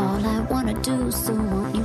all I wanna do, so won't you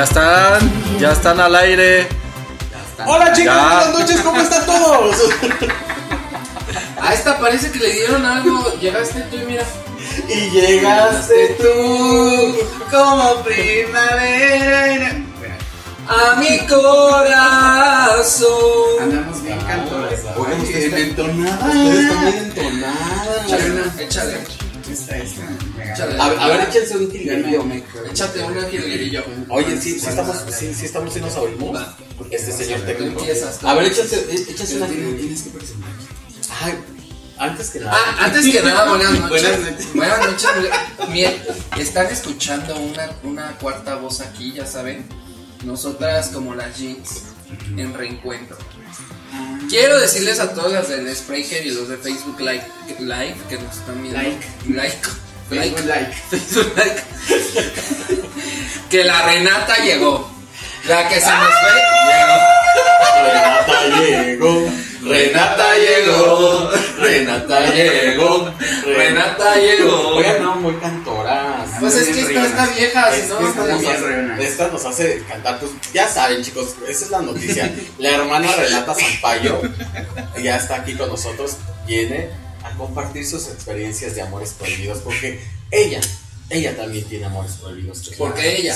Ya están, ya están al aire. Hola chicos, Ya. buenas noches, ¿cómo están todos? A esta parece que le dieron algo. Llegaste tú y mira. Y llegaste tú como primavera. A mi corazón. Andamos bien cantoras. Oigan, ustedes entonadas. Ustedes están bien entonadas. Échale esta. A ver, échense un me. Échate una jilguerillo. Oye, sí, sí estamos, sí, sí estamos y nos oímos. Este señor técnico. A ver, échense, échense Pero una tienes, que presentar. Ay, antes que nada. Ah, antes que nada, buenas noches. Buenas noches. Buenas noches. Miren, están escuchando una, una cuarta voz aquí, ya saben. Nosotras como las jeans en reencuentro. Quiero decirles a todas las del Spreaker y los de Facebook Live, Live que nos están viendo. Like. Like. Facebook like. Facebook Like. que la Renata llegó. La que se nos fue, Renata llegó. Renata llegó. Renata llegó. Renata llegó. Oigan, no, muy cantoras. Pues es que esta está vieja, si no, esta, no nos hace, esta nos hace cantar, pues ya saben chicos, esa es la noticia. La hermana Renata Sampaio ya está aquí con nosotros, viene compartir sus experiencias de amores prohibidos, porque ella, ella también tiene amores prohibidos. Porque ella,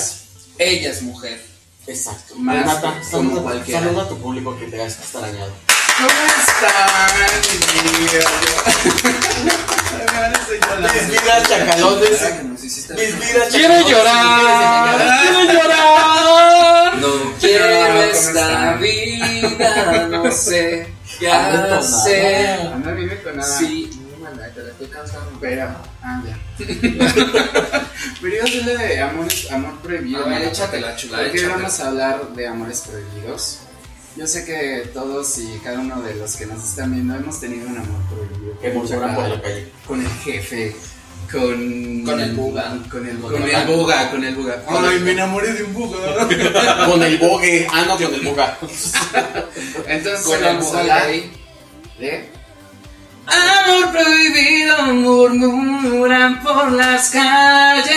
ella es mujer. Exacto. Más Renata, como saluda, cualquiera. saluda a tu público que te ha extrañado. ¿Cómo están? Mis vidas chacalones. Mis vidas Quiero llorar, quiero llorar. No quiero ¿cómo esta vida, no sé Ando entonada. hacer. Anda bien detonada. Sí, no, manda, te la estoy cansando. Pero, ah, ya. Pero iba a hacerle de amores, amor prohibido. A ver, ¿no? échate la chula, Porque vamos a hablar de amores prohibidos. Yo sé que todos y cada uno de los que nos están viendo hemos tenido un amor prohibido. Que murmuran por la calle. Con el jefe, con... Con el buga. Con el, Con con el buga, con el buga. Con Ay, el- me enamoré de un buga. Con el bogue. Ah, no, con el boga. Entonces, Con el buga gay. de... Amor prohibido murmuran por las calles.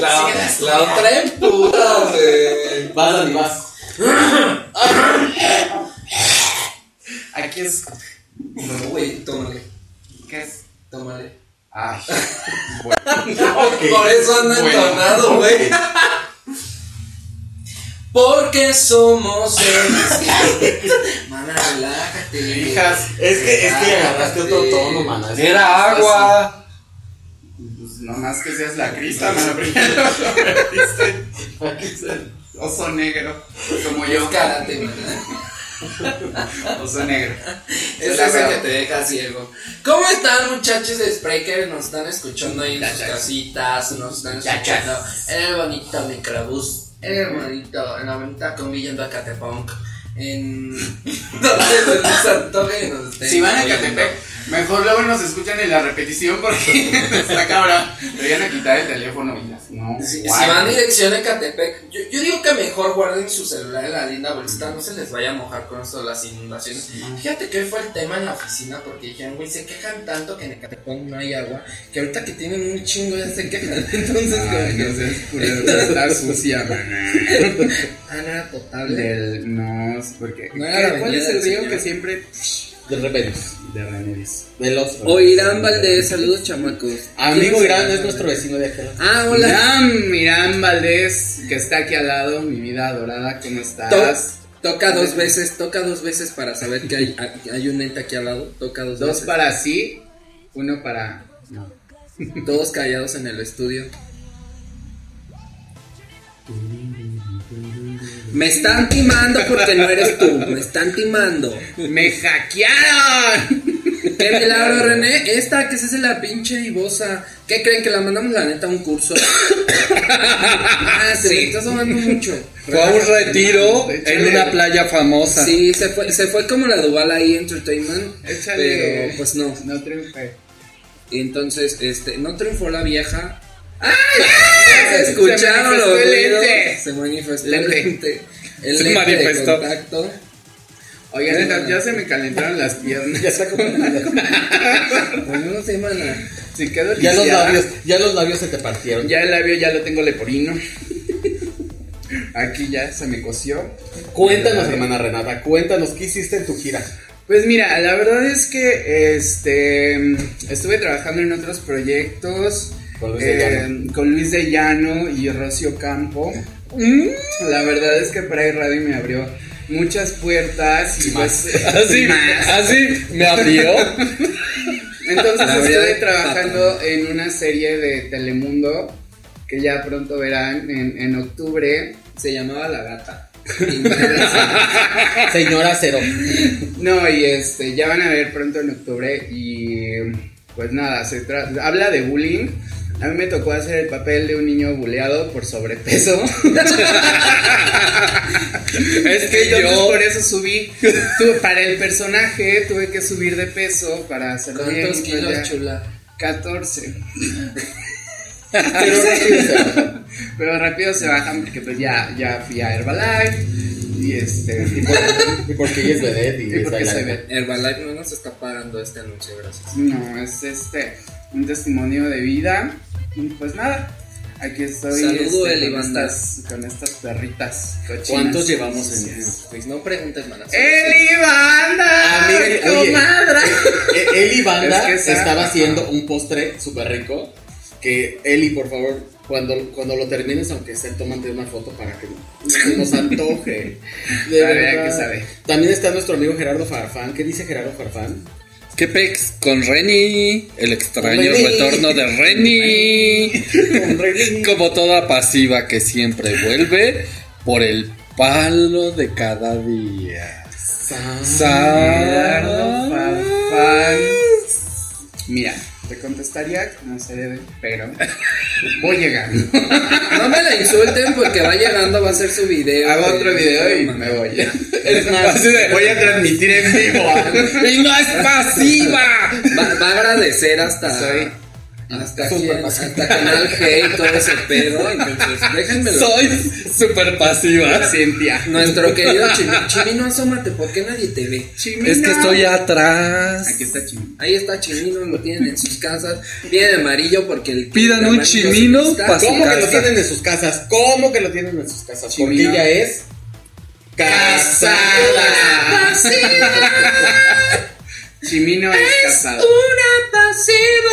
La, la otra empuja, güey. Vas, Dani, vas. Aquí es... No, güey, tómale, ¿Qué es? tómale. Ay, Por eso anda Bueno. entonado, güey. Porque somos. Mana, relájate. hijas. Es que, es que agarraste otro tono, mana. Era agua. Pues nomás que seas la crista, mano, primero metiste. Oso negro, como yo. Cárate, mana. Oso negro. Es la que te deja ciego. ¿Cómo están, muchachos de Spreaker? Nos están escuchando ahí en sus casitas. Nos están escuchando en el bonito microbús. En el bonito, en la bonita comilla en Acatepunk. En. Donde se les antoje y nos estén Si van a. Catepec, mejor luego nos escuchan en la repetición porque está cabrón. Deberían a quitar el teléfono y las no. Si, si van dirección a Catepec, yo, yo digo que mejor guarden su celular en la linda bolsita, no se les vaya a mojar con esto de las inundaciones. Fíjate que hoy fue el tema en la oficina porque dijeron, güey, se quejan tanto que en Ecatepec no hay agua, que ahorita que tienen un chingo ya se quejan. Entonces, Ay, no seas culero, está sucia, maná. Ah, no era potable. Del. No, porque. No era ¿Cuál es el río que siempre. De repente. De Remedios. De los. Oirán Valdés, saludos chamacos. Amigo ¿Quién Irán es nuestro vecino de aquel. Ah, hola. Mirán, Mirán Valdés, que está aquí al lado, mi vida adorada, ¿cómo estás? Toca dos veces, toca dos veces para saber que hay, hay un ente aquí al lado. Toca dos, Dos veces. para sí, uno para. No. Todos callados en el estudio. Me están timando porque no eres tú. Me están timando. ¡Me hackearon! ¡Qué milagro, René! Esta que es la pinche divosa. ¿Qué creen que la mandamos la neta a un curso? ah, sí, me estás hablando mucho. Fue a un retiro Échale. en una playa famosa. Sí, se fue, se fue como la Duval ahí Entertainment. Échale. Pero pues no. No triunfé. Y entonces, este, no triunfó la vieja. ¡Ay! Se Escucharon manifestó los ruidos. Se manifestó el Lente. El Se lente de manifestó. contacto. Oigan, ya, ya se me calentaron las piernas. Ya está como. Pues no sé, mana. Si quedo Ya los labios, ya los labios se te partieron. Ya el labio ya lo tengo leporino. Aquí ya se me coció. Cuéntanos, hermana Renata, cuéntanos qué hiciste en tu gira. Pues mira, la verdad es que este estuve trabajando en otros proyectos Con Luis de eh, Llano. con Luis de Llano y Rocio Campo. La verdad es que Pride Radio me abrió muchas puertas y Más. pues Así, más. así me abrió. Entonces verdad, trabajando en una serie de Telemundo que ya pronto verán en, en octubre. Se llamaba La Gata. Señora Cero. No, y este, ya van a ver pronto en octubre y pues nada, se habla de bullying. A mí me tocó hacer el papel de un niño buleado por sobrepeso. Es que Entonces yo. por eso subí. Tu- para el personaje tuve que subir de peso para hacerlo bien. ¿Cuántos pues kilos, ya- chula? 14. Pero rápido se va. Pero rápido se bajan porque pues ya, ya fui a Herbalife y este... Y, por- y porque ella es vedette y, Y es porque se bailarina. ve. Herbalife no nos está pagando este anuncio, gracias. No, es este un testimonio de vida. Y pues nada, aquí estoy Saludo, este, Eli con, estas, con estas perritas cochinas. ¿Cuántos llevamos en. Pues no preguntes, mana. ¡Eli Banda! Amiga, oye, ¡Comadra! Eh, Eli Banda Es que estaba haciendo un postre súper rico. Que Eli, por favor, cuando, cuando lo termines, aunque sea, tómate una foto para que nos antoje. De verdad. ¿qué sabe? También está nuestro amigo Gerardo Farfán. ¿Qué dice Gerardo Farfán? ¿Qué pex? Con Reni. El extraño Reni. retorno de Reni. Como toda pasiva que siempre vuelve por el palo de cada día. Gerardo Sa- Farfán. Mira, te contestaría como se debe, pero voy llegando. No me la insulten porque va llegando, va a hacer su video. Hago otro video y me voy. Es más, voy a transmitir en vivo. ¡Y no es pasiva! Va, va a agradecer hasta. Soy- hasta, pasivo. hasta Canal G y todo ese pedo. Entonces, déjenmelo. Soy súper pasiva. Cintia. Nuestro querido Chimi. Chimino, asómate, ¿por qué nadie te ve? Chimino. Es que estoy atrás. Aquí está Chimino. Ahí está Chimino, lo tienen en sus casas. Viene de amarillo porque el. Pidan un Chimino se está- pa' su ¿Cómo que lo tienen en sus casas? ¿Cómo que lo tienen en sus casas? Porque Chimino. ella es casada. Chimino es casado. Una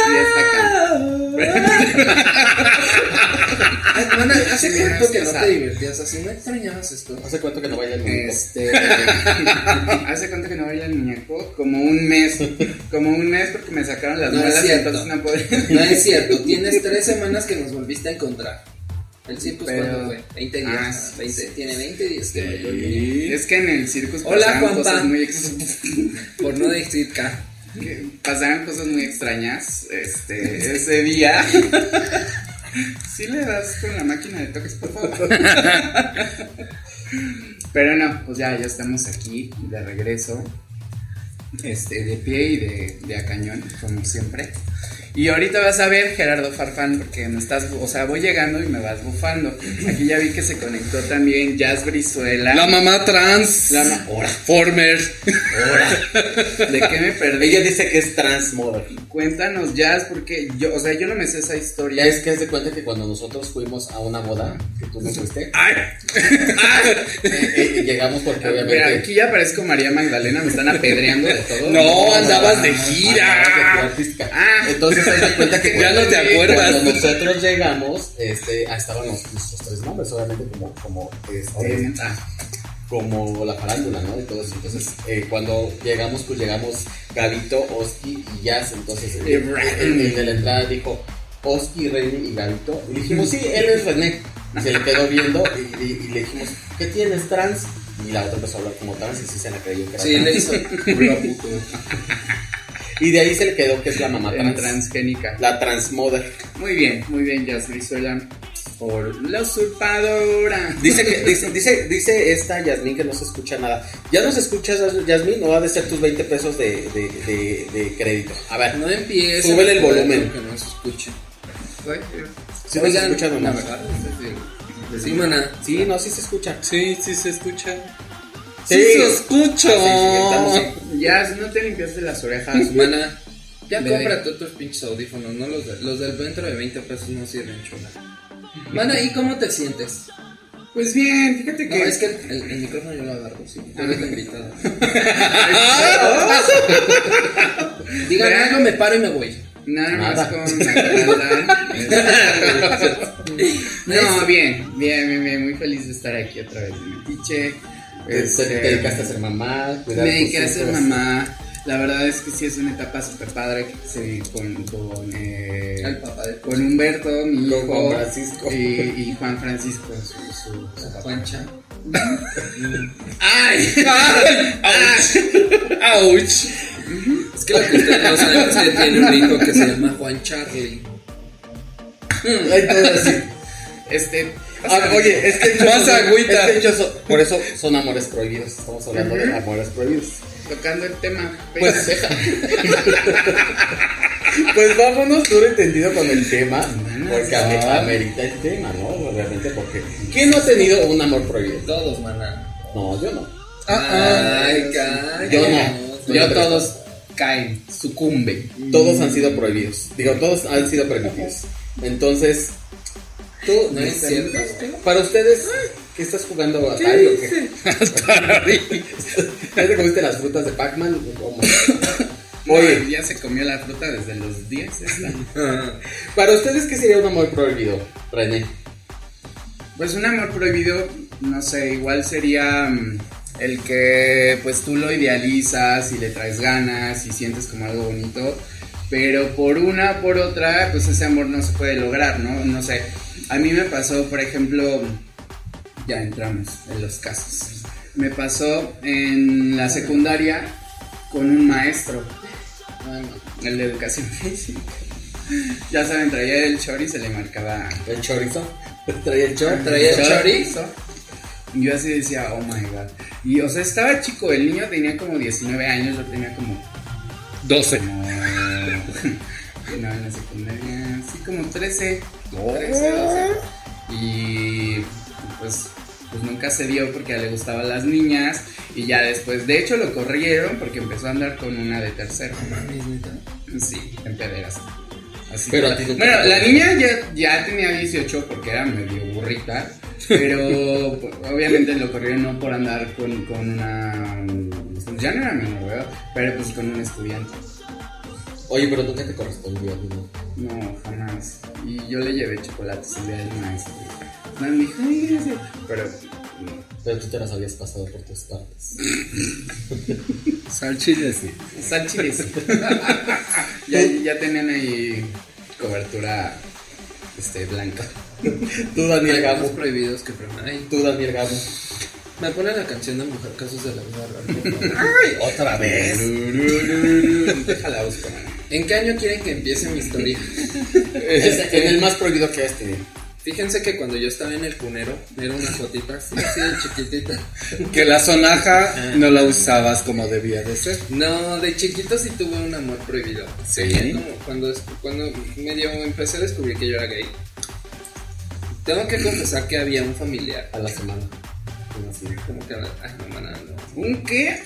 Y está pasiva. Mana, ¿Hace Chimino cuánto es que no te divertías así? ¿No extrañabas esto? ¿Hace cuánto que no baila el muñeco? Este, ¿Hace cuánto que no baila el muñeco? Como un mes. Como un mes porque me sacaron las No es muelas y entonces no podía. No es cierto, tienes tres semanas que nos volviste a encontrar. El circus Pero- cuándo fue? 20 días. Ah, ¿no? sí, 20, sí. tiene 20 días que bailó el. Es que en el circo Hola, Juanpa. cosas muy ex- Por no decir K. que pasaban cosas muy extrañas este ese día. ¿Sí le das con la máquina de toques, por favor? Pero no, pues ya, ya estamos aquí de regreso. Este, de pie y de, de a cañón, como siempre. Y ahorita vas a ver, Gerardo Farfán, porque me estás, o sea, voy llegando y me vas bufando. Aquí ya vi que se conectó también Jazz Brizuela. La mamá trans. La ma- Ahora, Former. ahora. ¿De qué me perdí? Ella dice que es transmoder. Cuéntanos, Jazz, porque yo, o sea, yo no me sé esa historia. Ya es que haz de cuenta que cuando nosotros fuimos a una boda, que tú no fuiste, ¡Ay! eh, eh, llegamos porque obviamente. aquí ya parezco María Magdalena, me están apedreando de todo. No, andabas de Ah, gira. andabas de gira artística. Ah. entonces de cuenta que Ya no te acuerdas. Cuando nosotros llegamos, este, estaban los, nuestros tres nombres, obviamente como, como, este, como la farándula, ¿no? Y todo eso. Entonces, eh, cuando llegamos, pues llegamos Gavito, Oski y Jazz. Entonces, en, en la entrada dijo Oski, René y Gavito. Y dijimos, sí, él es René. Y se le quedó viendo y, y- y le dijimos, ¿qué tienes, trans? Y la otra empezó a hablar como trans y sí se la creyó que era Sí, le hizo. Y de ahí se le quedó que es la mamá trans. transgénica. La transmother. Muy bien, muy bien, Jazz Brizuela. Por la usurpadora. Dice que, dice, dice, dice esta Yasmín que no se escucha nada. ¿Ya no se escucha Yasmín o ha de ser tus 20 pesos de, de, de, de crédito? A ver, No empiece. Súbele el volumen. Que no se escuche. ¿sí no se escucha la mana. Sí, no, sí se escucha. Sí, sí se escucha. Sí. Sí, sí, sí, estamos- Jazz, no te limpiaste las orejas. Mana. Ya Bebé. compra tú tus pinches audífonos, no los, de- los del dentro de 20 pesos no sirven chula. Mana, ¿y cómo te sientes? Pues bien, fíjate No, que. es que el, el micrófono yo lo agarro, sí. Tú eres la invitada. Digan Vean. algo, me paro y me voy. Nada más con. No, bien, bien, bien, bien, muy feliz de estar aquí otra vez en. Te, Este, te- te dedicaste a ser mamá. cuidar Me dediqué a ser mamá. La verdad es que sí es una etapa súper padre que se con, con, eh, Al papá de con Humberto, mi Con hijo, Juan Francisco. Y, y Juan Francisco, su, su, su papá. Juancha. ¡Ay! ¡Auch! Es que lo que ustedes no saben es que tiene un hijo que se llama Juan Charlie. Así. Este. Ah, oye, es que Más agüita. es que por eso son amores prohibidos. Estamos hablando de amores prohibidos. Tocando el tema. Pues deja. pues vámonos duro entendido con el tema. Porque ame- amerita el tema, ¿no? Realmente porque. ¿Quién no ha tenido un amor prohibido? Todos, maná. No, yo no. Ay, cállate. Yo no. Yo todos caen, sucumben. Todos han sido prohibidos. Digo, todos han sido permitidos. Entonces, tú. No es cierto. Para ustedes, ¿qué estás jugando Atari o qué? ¿Ya te comiste las frutas de Pac-Man? Oye, ya se comió la fruta desde los 10. esta. para ustedes, ¿qué sería un amor prohibido, René? Pues un amor prohibido, no sé, igual sería mm, el que pues tú lo idealizas y le traes ganas y sientes como algo bonito, pero por una o por otra, pues ese amor no se puede lograr, ¿no? No sé, a mí me pasó, por ejemplo, ya entramos en los casos, me pasó en la secundaria con un maestro, Ay, no. el de educación física. Ya saben, traía el chor y se le marcaba ¿El chorizo? ¿Traía el chor? Traía el chorizo. Yo así decía, oh my god. Y o sea, estaba chico, el niño tenía como 19 años, yo tenía como. 12. como no, en la secundaria, sí, como 13. 13, 12. Y pues, pues nunca se dio porque a él le gustaban las niñas. Y ya después, de hecho, lo corrieron porque empezó a andar con una de tercero. Sí, en pederas. Así Pero que- a ti no te bueno, la niña ya, ya tenía 18 porque era medio burrita. Pero pues, obviamente lo corrieron no por andar con, con una. pues, ya no era menor, ¿verdad? Pero pues con un estudiante. Oye, pero nunca te correspondió. ¿no? No, jamás. Y yo le llevé chocolates el día del maestro. No, me dijo, "Ay, gracias". Pero. no. Pero tú te las habías pasado por tus partes. Salchiles, sí. Sal chile, sí. ya, ya tenían ahí cobertura este, blanca. Tú, Daniel Gamo. prohibidos que Ay, Tú, Daniel Gamo. Me pone la canción de Mujer Casos de la Vida Real. ¡Ay! Otra vez. Déjala buscar. ¿En qué año quieren que empiece mi historia? Es en el más prohibido que tenido. Fíjense que cuando yo estaba en el punero, era una fotita así, así de chiquitita. Que la sonaja no la usabas como debía de ser. No, de chiquito sí tuve un amor prohibido. Sí. Como cuando, cuando medio empecé a descubrir que yo era gay. Tengo que confesar que había un familiar. A la semana. Como que, ay, no, mana, no. ¿Un qué?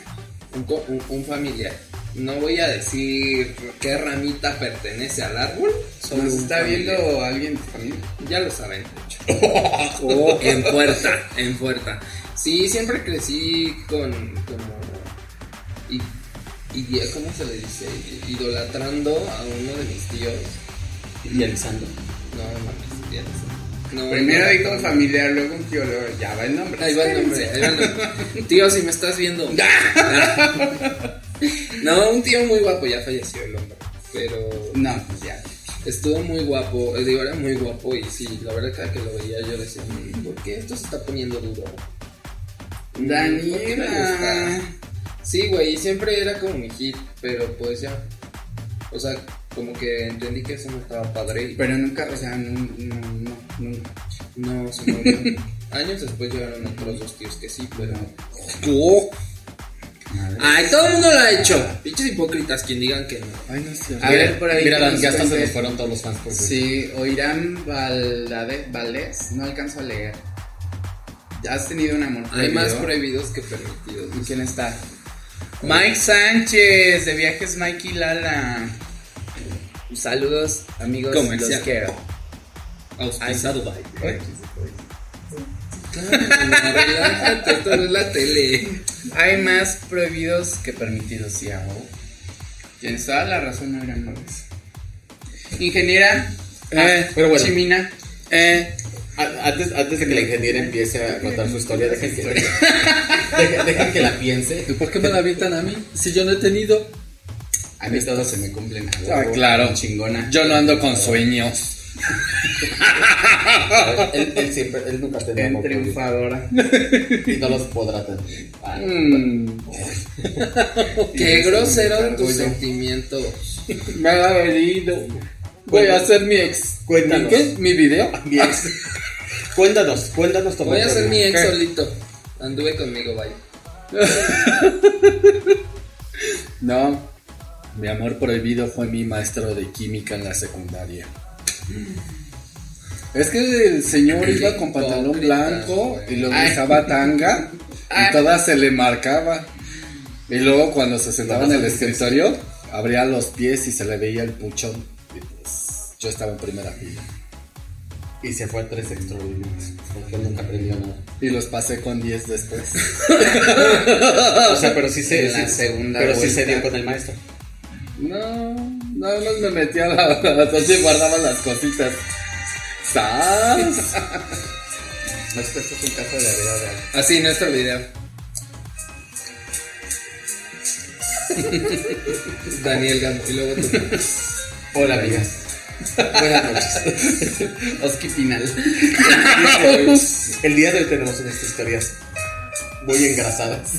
Un, un- un familiar. No voy a decir qué ramita pertenece al árbol. Solo Nos está familiar. viendo alguien de familia. Ya lo saben, de hecho. en puerta, en puerta. Sí, siempre crecí con como y, y ¿cómo se le dice? Idolatrando a uno de mis tíos. Idealizando. No, mames, idealizando. No, Primero no, di con familiar, luego un tío, luego ya va el nombre. Ahí va el nombre, ahí va el nombre. Tío, si me estás viendo. no, un tío muy guapo, ya falleció el hombre. Pero No, pues ya. Estuvo muy guapo, eh, digo, era muy guapo y sí, la verdad cada que lo veía yo decía, "Mm, ¿por qué esto se está poniendo duro? Mm, Daniela. Sí, güey, siempre era como mi hit, pero pues ya, o sea, como que entendí que eso no estaba padre Pero nunca, o sea, no, no, no, nunca. no se murió. Años después llegaron otros dos tíos que sí, pero... Madre. Ay, todo el mundo lo ha hecho. Pinches hipócritas quien digan que no. Ay, no es cierto. A ver, por ahí. Mira, ya hasta se nos fueron todos los fans por Sí, Oirán Valdés, no alcanzo a leer. ¿Has tenido un amor Hay más prohibido? prohibidos que permitidos. ¿Y quién está? Mike Sánchez, de Viajes Mike y Lala. Saludos, amigos. Comercial. Los quiero. Auspiciado by. Esto no es la tele. Hay más prohibidos que permitidos, sí, hago. Tienes toda la razón, no eran novios. Ingeniera, Eh, ah, pero bueno. Chimina, Eh, a- antes, antes de que la ingeniera empiece a contar su historia, dejen que, dejen, dejen que la piense. ¿Y por qué me la avientan a mí? Si yo no he tenido. A mí todos se me cumplen. Ah, claro. Chingona. Yo no ando con sueños. Él, él siempre, él nunca tenido Bien triunfadora. y no los podrá tener. Ah, Mm, Qué grosero Orgullo. tus sentimientos. Me ha herido. Voy a hacer mi ex. Cuéntanos. ¿Mi qué? ¿Mi video? Mi ex. Cuéntanos, cuéntanos tu Voy a ser mi ex ¿Qué? solito. Anduve conmigo, vaya. No. Mi amor prohibido fue mi maestro de química en la secundaria. Es que el señor Qué iba con pantalón blanco y luego Ay. usaba tanga y toda se le marcaba. Y luego cuando se sentaba en el escritorio, abría los pies y se le veía el puchón. Y pues yo estaba en primera fila. Y se fue a tres extraordinarios. Porque nunca aprendió nada. Y los pasé con 10 después. O sea, pero sí se, En la sí- segunda pero sí vuelta. se dio con el maestro. No, nada más me metía a la donde guardaba las cositas. ¡Sas! Esto es un caso de la vida real. Así, nuestro video. Daniel Gamo. Y luego tú. Hola, amigas. Buenas noches. Oski Pinal. El día de hoy tenemos unas historias muy engrasadas.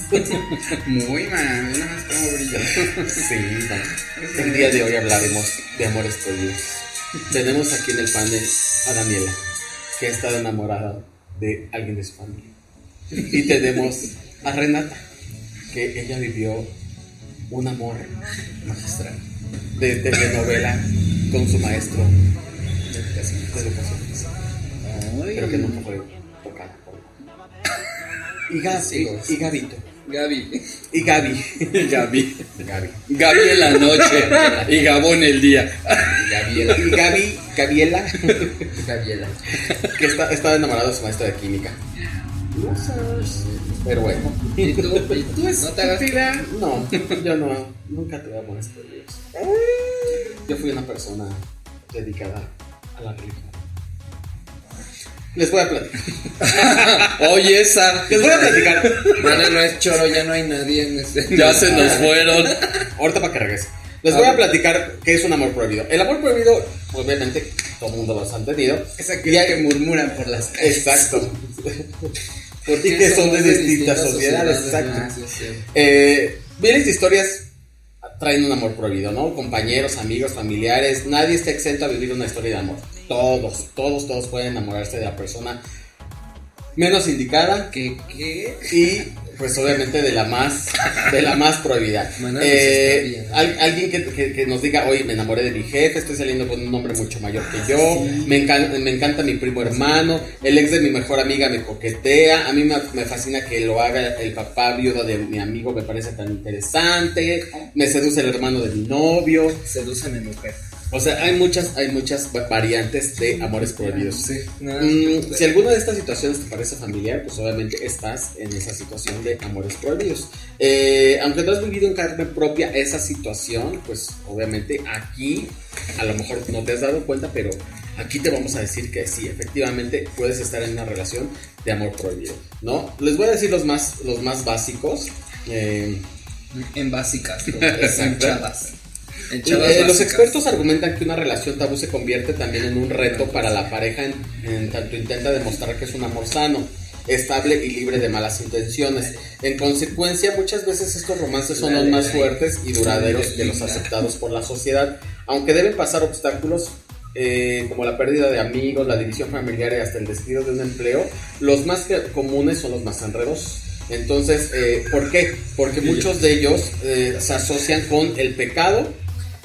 Muy man, nada más como brilla. Sí, no. El día de hoy hablaremos de amores prohibidos. Tenemos aquí en el panel a Daniela, que ha estado enamorada de alguien de su familia. Y tenemos a Renata, que ella vivió un amor magistral de telenovela con su maestro de educación, pero que nunca fue. Y, Gab- y, y Gabito. Gaby. Y Gaby. Gaby. Gaby. Gaby en la noche y Gabo en el día. Gabriela. Y Gaby, Gabriela, Gabriela. que está, estaba enamorado de su maestro de química. Pero bueno. ¿Y tú? ¿Y tú? ¿No te hagas No, yo no, nunca tuve amores prohibidos. Yo fui una persona dedicada a la religión. Les voy a platicar. Oye, esa. Les voy a platicar. Bueno, no es choro, ya no hay nadie en este. Ya se nos fueron. Ahorita para que regrese. Les voy a platicar qué es un amor prohibido. El amor prohibido, obviamente, todo el mundo los ha tenido. Es aquel que murmuran por las calles. Exacto. Porque que son de distintas sociedades, exacto. Ah, sí, sí. Eh, miles de historias traen un amor prohibido, ¿no? Compañeros, amigos, familiares, nadie está exento a vivir una historia de amor. Todos, todos, todos pueden enamorarse de la persona menos indicada ¿Qué? ¿Qué? y pues obviamente de la más de la más prohibida. Eh, alguien que, que- que nos diga, oye, me enamoré de mi jefe, estoy saliendo con un hombre mucho mayor que yo, me, encanta, me encanta mi primo hermano, el ex de mi mejor amiga me coquetea, a mí me, me fascina que lo haga el papá viudo de mi amigo, me parece tan interesante, me seduce el hermano de mi novio. Seducen en mujer. O sea, hay muchas, hay muchas va- variantes de amores prohibidos. Sí. No, Mm, si alguna de estas situaciones te parece familiar, pues obviamente estás en esa situación de amores prohibidos. Eh, aunque no has vivido en carne propia esa situación, pues obviamente aquí a lo mejor no te has dado cuenta, pero aquí te vamos a decir que sí, efectivamente puedes estar en una relación de amor prohibido, ¿no? Les voy a decir los más, los más básicos. Eh, En básicas. En chavas. Eh, los expertos argumentan que una relación tabú se convierte también en un reto para la pareja en, en tanto intenta demostrar que es un amor sano, estable y libre de malas intenciones. En consecuencia, muchas veces estos romances son los más fuertes y duraderos que los aceptados por la sociedad, aunque deben pasar obstáculos eh, como la pérdida de amigos, la división familiar y hasta el despido de un empleo, los más comunes son los más enredosos. Entonces, eh, ¿por qué? Porque muchos de ellos eh, se asocian con el pecado,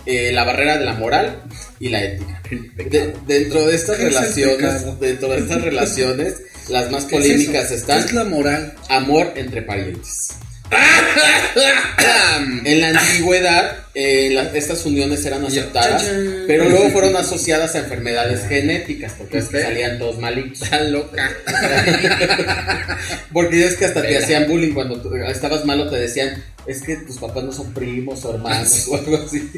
eh, la barrera de la moral y la ética. De- dentro de estas ¿Qué es el relaciones, dentro de estas relaciones, las más polémicas están Es la moral. amor entre parientes. en la antigüedad, eh, la- estas uniones eran aceptadas, pero luego fueron asociadas a enfermedades genéticas, porque es que salían todos malitos. Está loca. Porque es que hasta te hacían bullying cuando tú estabas malo, te decían, es que tus papás no son primos o hermanos o algo así.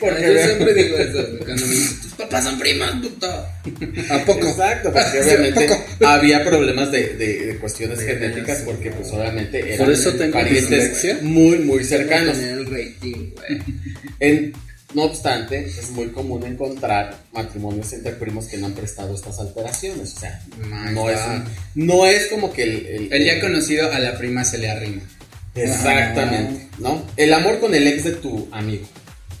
Porque Yo siempre digo eso. Cuando me dicen, tus papás son primas, puto. ¿A poco? Exacto, porque obviamente había problemas de, de- de cuestiones genéticas, porque pues obviamente eran Por eso tengo parientes muy, muy cercanos. Tener el rating, güey. En- no obstante, es muy común encontrar matrimonios entre primos que no han prestado estas alteraciones. O sea, no es, un- no es como que el, el- El ya conocido a la prima se le arrima. Exactamente, ¿no? El amor con el ex de tu amigo.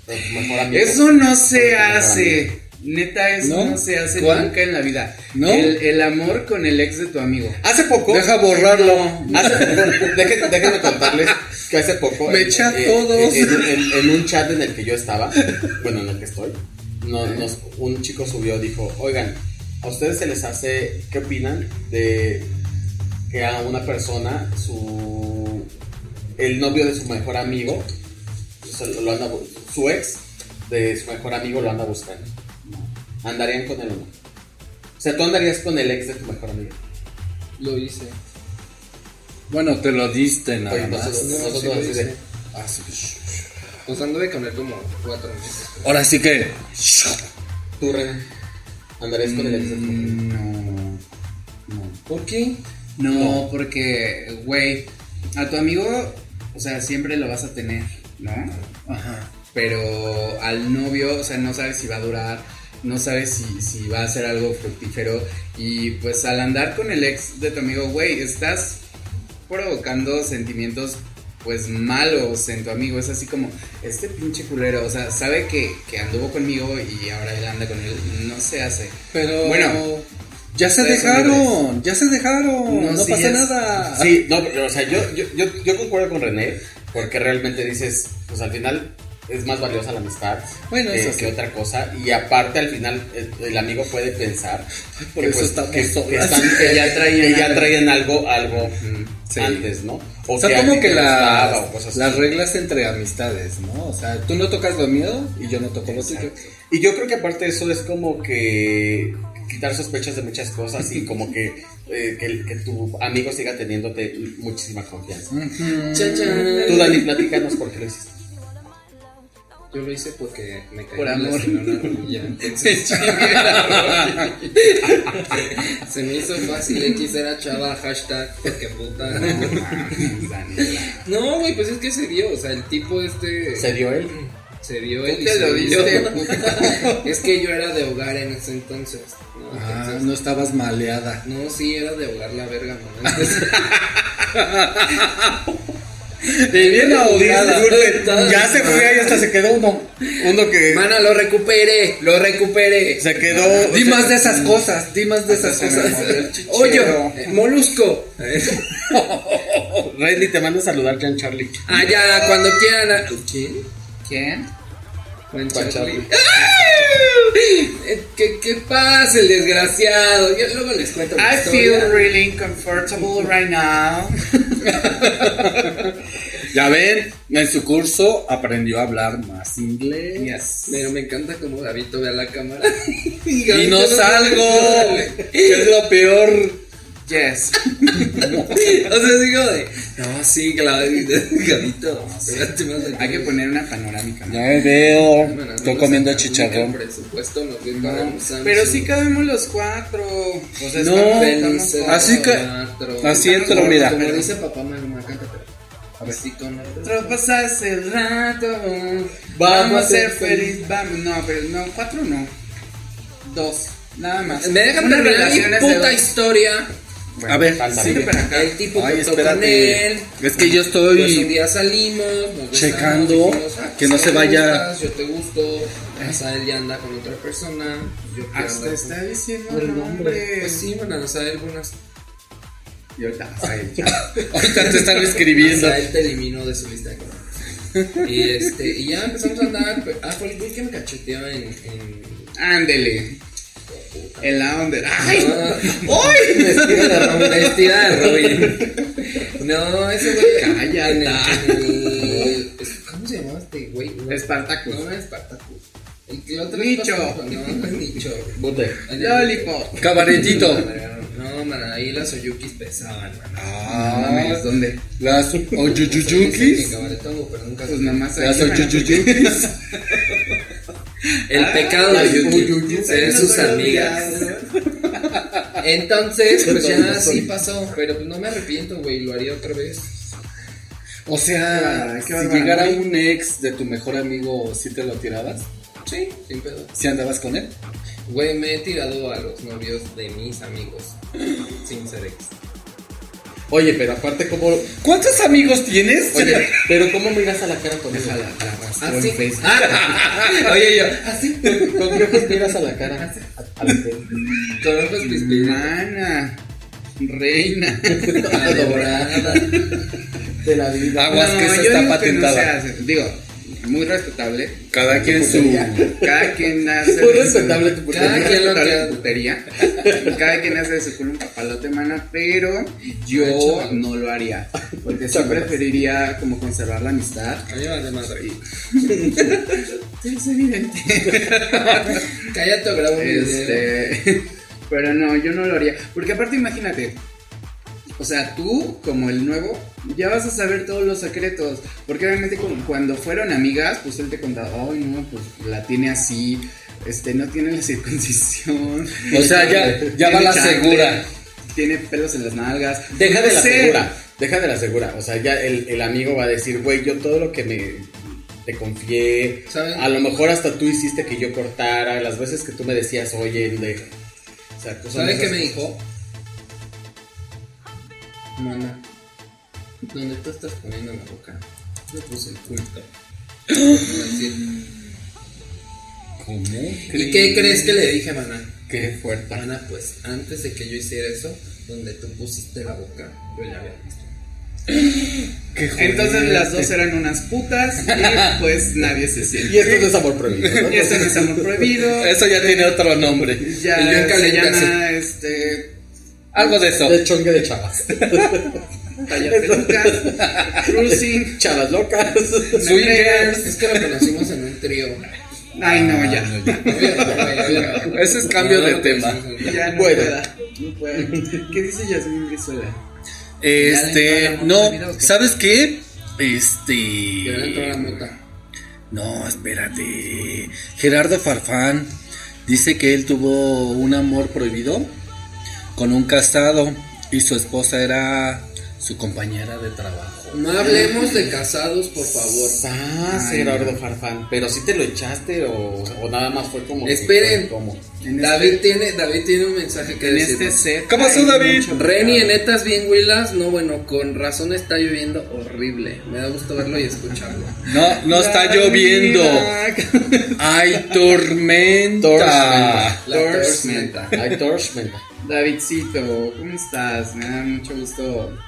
de tu mejor amigo. Eso no se hace. Neta, eso ¿No? no, se hace ¿Cuál? nunca en la vida. ¿No? El, el amor con el ex de tu amigo. Hace poco. Deja borrarlo. Hace, déjenme contarles que hace poco. Me en- echa en- todos. En, un chat en el que yo estaba, bueno, en el que estoy, nos- un chico subió, dijo: Oigan, ¿a ustedes se les hace. ¿Qué opinan de que a una persona, su. El novio de su mejor amigo, o sea, lo anda bu- su ex de su mejor amigo lo anda buscando? ¿Andarían con él o no? O sea, tú andarías con el ex de tu mejor amigo. Lo hice. Bueno, te lo diste nada Oye, más. nosotros, No, nosotros sí lo así de-. Ah, sí. Pues anduve con él como cuatro meses. Ahora sí que. Tú, René, andarías con el ex de tu mejor amigo. No. No. ¿Por qué? No, porque, güey, a tu amigo, o sea, siempre lo vas a tener, ¿no? Ajá. Pero al novio, o sea, no sabes si va a durar, no sabes si, si va a ser algo fructífero. Y pues al andar con el ex de tu amigo, güey, estás provocando sentimientos pues malos en tu amigo. Es así como, este pinche culero, o sea, sabe que, que anduvo conmigo y ahora él anda con él. No se hace. Pero. Bueno, Ya se dejaron. Ya se dejaron. No, No, sí, pasa nada. Sí, no, pero, o sea, yo, yo, yo, yo concuerdo con René, porque realmente dices, pues al final es más valiosa la amistad Bueno, eh, que otra cosa, y aparte al final el, el amigo puede pensar por que, eso pues, estamos que, que solas. están, Que ya traían que ya algo. traían algo, algo Sí. antes, ¿no? O sea, como que gustaba o cosas las así. reglas entre amistades, ¿no? O sea, tú no tocas lo mío y yo no toco lo tuyo. Y yo creo que aparte de eso es como que quitar sospechas de muchas cosas y como que, eh, que, que tu amigo siga teniéndote muchísima confianza. Tú, Dani, platícanos por qué lo hiciste. Yo lo hice porque me caí Por en rodilla, entonces se me hizo fácil X era chava hashtag porque puta. No, güey, pues es que se dio, o sea, el tipo este ¿Se dio él? Se dio él te se lo diste, Es que yo era de hogar en ese entonces, ¿no? Ah, Entonces, no estabas maleada. no, sí, era de hogar la verga, man. Entonces, Y bien ahogada. Ya se fue y hasta se quedó uno. Uno que Mana, lo recuperé, lo recuperé. se quedó. Di más de esas cosas, di más de esas cosas. Oye, molusco. Randy, te mando a saludar, Jan Charlie. Ah, ya, cuando quieran. a- ¿Quién? ¿Quién? ¡Ay! ¿Qué, ¿Qué pasa, el desgraciado? Yo luego les cuento mi I historia. feel really uncomfortable right now. Ya ven, en su curso aprendió a hablar más inglés. Yes. Pero me encanta como Gabito ve a la cámara. Y no salgo, que es lo peor. Yes. o sea, digo de. No, sí, claro. Gabito. aquí. Hay que poner una panorámica. ¿no? Ya me veo, Bueno, estoy no comiendo chicharrón. Presupuesto Samsung. Pero sí cabemos los cuatro. O sea, No, así que- así entro, mira. Como dice papá, mamá, cántatelo. Así con otro. Otro pasas el rato. Vamos Vamos a a ser feliz. Vamos. No, pero no, cuatro no. Dos. Nada más. Me dejan Una terminar mi puta historia. Bueno, A ver, sigue para acá. El tipo Ay, cortó con él. Es que yo Pues un estoy. día salimos, nos besamos, Checando dijimos, ah, que no pues, se vaya- gustas, yo te gusto. Azael ya anda con otra persona. Yo Hasta está con- diciendo el nombre. Pues sí, van a saber algunas. Y ahorita. Ahorita te están escribiendo. Azael te eliminó de su lista de contactos. Y este, y ya empezamos a andar. pero- Ah, fue el güey que me cacheteó en. en Ándele. En la onda. ¡Ay! Vestida de Robin. Vestida de Robin. No, ese güey. Cállate. el- ¿Cómo se llamaba este güey? No, Espartacus. No, no es Spartacus. El que otra Nicho. No, no es Nicho. Bote. Lollipop. Cabaretito. No, man, ahí las Oyukis pesaban, man. No Ah, mames, ¿dónde? las oyuyuyukis. Cabaretongo, pero nunca Pues nomás ahí Las oyuyuyukis. El pecado las de Yuki. Ser sus amigas. Entonces, pues ya sí pasó. Pero pues no me arrepiento, güey. Lo haría otra vez. O sea, si llegara un ex de tu mejor amigo, ¿sí te lo tirabas? Sí, sin pedo. ¿Sí andabas con él? Güey, me he tirado a los novios de mis amigos. Sin ser ex. Oye, pero aparte, ¿cómo. ¿Cuántos amigos tienes? Oye, pero ¿cómo miras a la cara con eso? Déjala, la Ah, sí. Facebook. Oye, yo, Así, ¿con qué ojos miras a la cara? A la con ojos pispiris. Mana. Reina. Adorada. De la vida. Aguas que yo está patentada. Digo, muy respetable. Cada quien su. Cada quien hace. Muy de su- respetable tu putería. Cada quien lo respetable que tu putería. Cada quien hace de su culo un papalote, mana. Pero yo no lo haría. Porque sí preferiría como conservar la amistad. Vale madre. Sí, es evidente. Cállate o grabo un video. Este, pero no, yo no lo haría. Porque aparte, imagínate. O sea, tú, como el nuevo, ya vas a saber todos los secretos. Porque obviamente cuando fueron amigas, pues él te contaba, ay no, pues la tiene así, este, no tiene la circuncisión. O sea, ya, ya va la chancle, segura. Tiene pelos en las nalgas. Deja de la sé. segura. Deja de la segura. O sea, ya el, el amigo va a decir, güey, yo todo lo que me te confié, ¿Saben? a lo mejor hasta tú hiciste que yo cortara, las veces que tú me decías, oye, de... O sea, cosas ¿Sabes de qué me dijo? Mana, donde tú estás poniendo la boca, yo puse el culto. ¿Cómo? ¿Y qué crees que le dije, mana? Qué fuerte. Mana, pues antes de que yo hiciera eso, donde tú pusiste la boca, yo ya había visto. Qué Entonces las dos eran unas putas y pues nadie se siente. Y esto no es amor prohibido, ¿no? Y eso no es amor prohibido. Eso ya tiene otro nombre. Ya se llama este Algo de eso. De chongue de chavas. cruising. Chavas locas. Swingers. Es que lo conocimos en un trío. Ay no, ya. Ese es cambio de tema. Ya no pueda. ¿Qué dice Yasmin Brizuela? Este, no, ¿sabes qué? Este. La mota. No, espérate. Gerardo Farfán dice que él tuvo un amor prohibido con un casado y su esposa era su compañera de trabajo. No hablemos de casados, por favor. Ah, Gerardo no. Farfán. Pero si te lo echaste o, o nada más fue como. Esperen. como- En David tiene, David tiene un mensaje que En decir. este set. ¿Cómo pasó, David? Reni, en netas bien huilas, no bueno, con razón está lloviendo horrible. Me da gusto verlo y escucharlo. No, no está lloviendo. Hay tormenta. Tormenta. Hay tormenta. Davidcito, ¿cómo estás? Me da mucho gusto.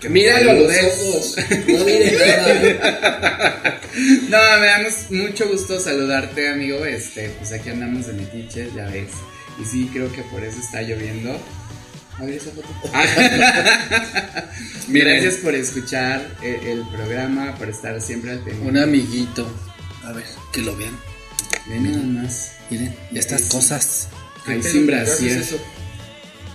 que Míralo a los ojos. No mire nada. No, me da mucho gusto saludarte, amigo. Este, pues aquí andamos de metiches, ya ves. Y sí, creo que por eso está lloviendo. A ver esa foto. Gracias por escuchar el, el programa, por estar siempre al pendiente. Un amiguito. A ver, que lo vean. Ven nada más. Miren, estas cosas. Ahí ¿Qué sin brasier.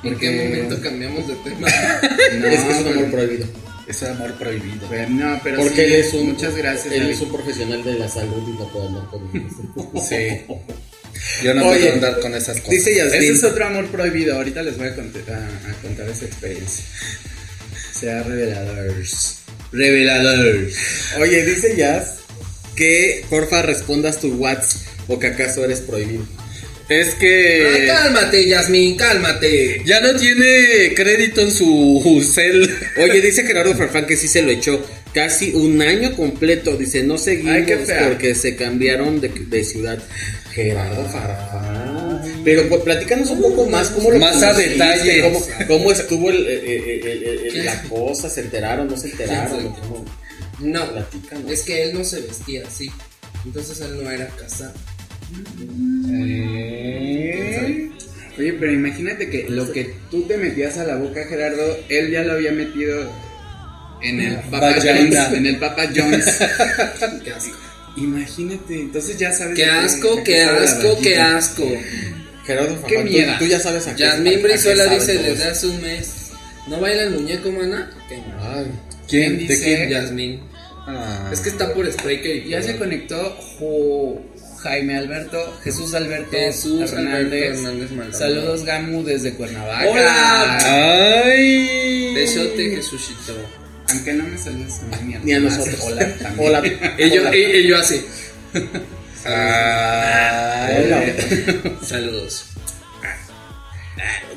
¿En qué momento cambiamos de tema? No, es que es un amor prohibido. Es amor prohibido. pero no, pero Porque sí, él es un. Muchas gracias. Él David. es un profesional de la salud y no puede andar con Sí. Yo no Oye, puedo andar con esas cosas. Dice Ese es otro amor prohibido. Ahorita les voy a, cont- a- a contar esa experiencia. Sea revelador. Revelador. Oye, dice Jazz que porfa respondas tu WhatsApp o que acaso eres prohibido. Es Ah, que cálmate, Yasmin, cálmate. ya no tiene crédito en su cel. Oye, dice Gerardo Farfán que sí se lo echó casi un año completo. Dice, no seguimos Ay, porque se cambiaron de, de ciudad. Gerardo Farfán. Pero pues, platícanos un poco más cómo lo Más a detalle. Cómo, cómo estuvo el- la cosa, se enteraron, no se enteraron. No, Platícanos. es que él no se vestía así. Entonces él no era casado. Oye, pero imagínate que lo que tú te metías a la boca, Gerardo, él ya lo había metido en el Papa Vagina. John's. En el Papa. Qué asco. Imagínate, entonces ya sabes. Qué de asco, de qué asco, qué asco. Gerardo Qué tú- mierda. Tú, ya sabes a qué Yasmín Brizuela dice desde hace un mes. ¿No baila el muñeco, mana? ¿Qué? Ay, ¿Quién? ¿Quién ¿De dice? quién? Yasmín. Ah. Es que está por Spreaker y Ya se conectó Jo- Jaime Alberto, Jesús Alberto Jesús Hernández. Alberto Hernández. Saludos Gamu desde Cuernavaca. Hola. Ay. Besote, Jesucito. Aunque no me saludes a mí, ni a nosotros. Hola también. Hola. Ellos, ellos así. Hola. Saludos.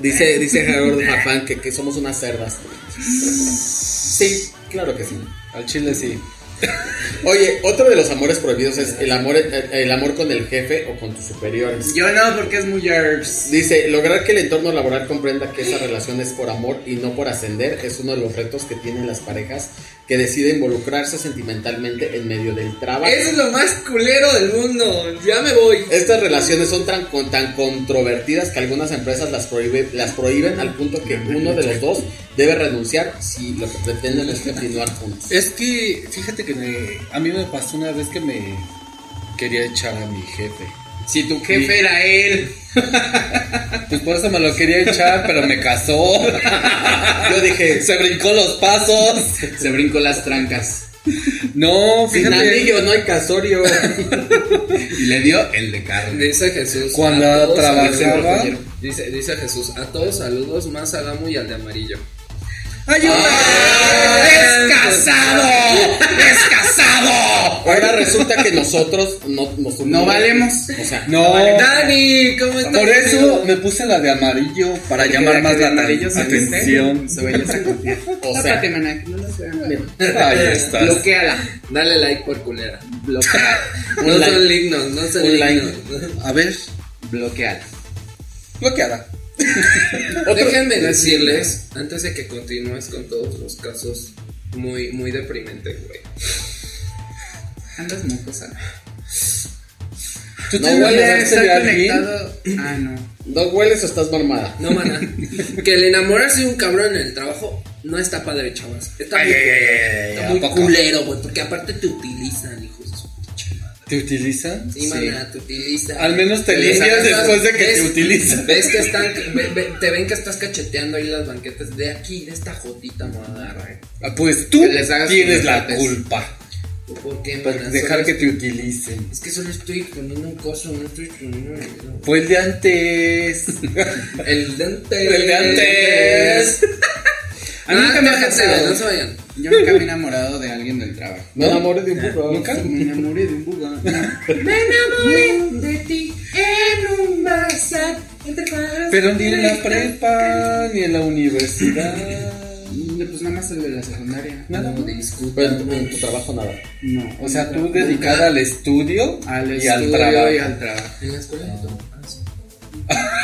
Dice, dice Gerardo Farfán que, que somos unas cerdas. Sí, claro que sí. Al chile sí. Oye, otro de los amores prohibidos es el amor, el, el amor con el jefe o con tus superiores. Yo no, porque es muy herbs. Dice, lograr que el entorno laboral comprenda que esa relación es por amor y no por ascender es uno de los retos que tienen las parejas que deciden involucrarse sentimentalmente en medio del trabajo. Eso es lo más culero del mundo. Ya me voy. Estas relaciones son tan, tan controvertidas que algunas empresas las, prohíbe- las prohíben al punto que uno de los dos debe renunciar si lo que pretenden es continuar juntos. Es que, fíjate que me- a mí me pasó una vez que me quería echar a mi jefe. Si tu jefe era él. Pues por eso me lo quería echar, pero me casó. Yo dije, Se brincó los pasos. Se brincó las trancas. No, sin fíjate. anillo no hay casorio. Y le dio el de carne. Dice Jesús. Cuando a todos trabajaba- saludos. Dice, dice Jesús, a todos saludos, más a Gamu y al de amarillo. ¡Es casado! ¡Es casado! Ahora resulta que nosotros no, nos No valemos. O sea, No. Dani, ¿cómo estás? Por eso me puse la de amarillo, para llamar más la amarillo atención. Se vaya a confiar. O sea- Tápate, maná, que no nos vean. Ahí estás. Bloqueala. Dale like por culera. Bloqueala. No like. son lignos, no son Un like. lignos. A ver, Bloqueala. bloqueada. Déjenme decirles, antes de que continúes con todos los casos, muy, muy deprimente, güey. Andas mocosa. ¿Tú No te huele, enamoraste Está de alguien? conectado. Ah, no. ¿no hueles o estás normada? No, mana. que le enamorarse de un cabrón en el trabajo no está padre, chavas. Está Ay, muy, ay, ay, ay, está ¿a muy culero, güey, porque aparte te utilizan, hijos ¿Te utilizan? Sí, mana, te utilizan. Al menos te Te limpias después de que ves- te utilizan. Ves que están, ve- ve- te ven que estás cacheteando ahí las banquetas de aquí, de esta jotita moda, Ah, Pues tú tienes la culpa ¿Por qué, por dejar que te utilicen. Es que solo estoy poniendo un coso, no estoy poniendo Fue el de antes. el de antes. El de antes. A mí nunca me ha déjense, pasado. No se vayan. Yo nunca me he enamorado de alguien del trabajo. Me enamoré de un burro. ¿Nunca? Me enamoré de un buga. No. Me enamoré de ti en un bazar. Pero ni en la prepa, ni en la universidad. Pues nada más el de la secundaria. Nada. No discutan. Pero en tu, en tu trabajo nada. No. O sea, tú dedicada al estudio al y al trabajo. y al trabajo. En la escuela. Ah,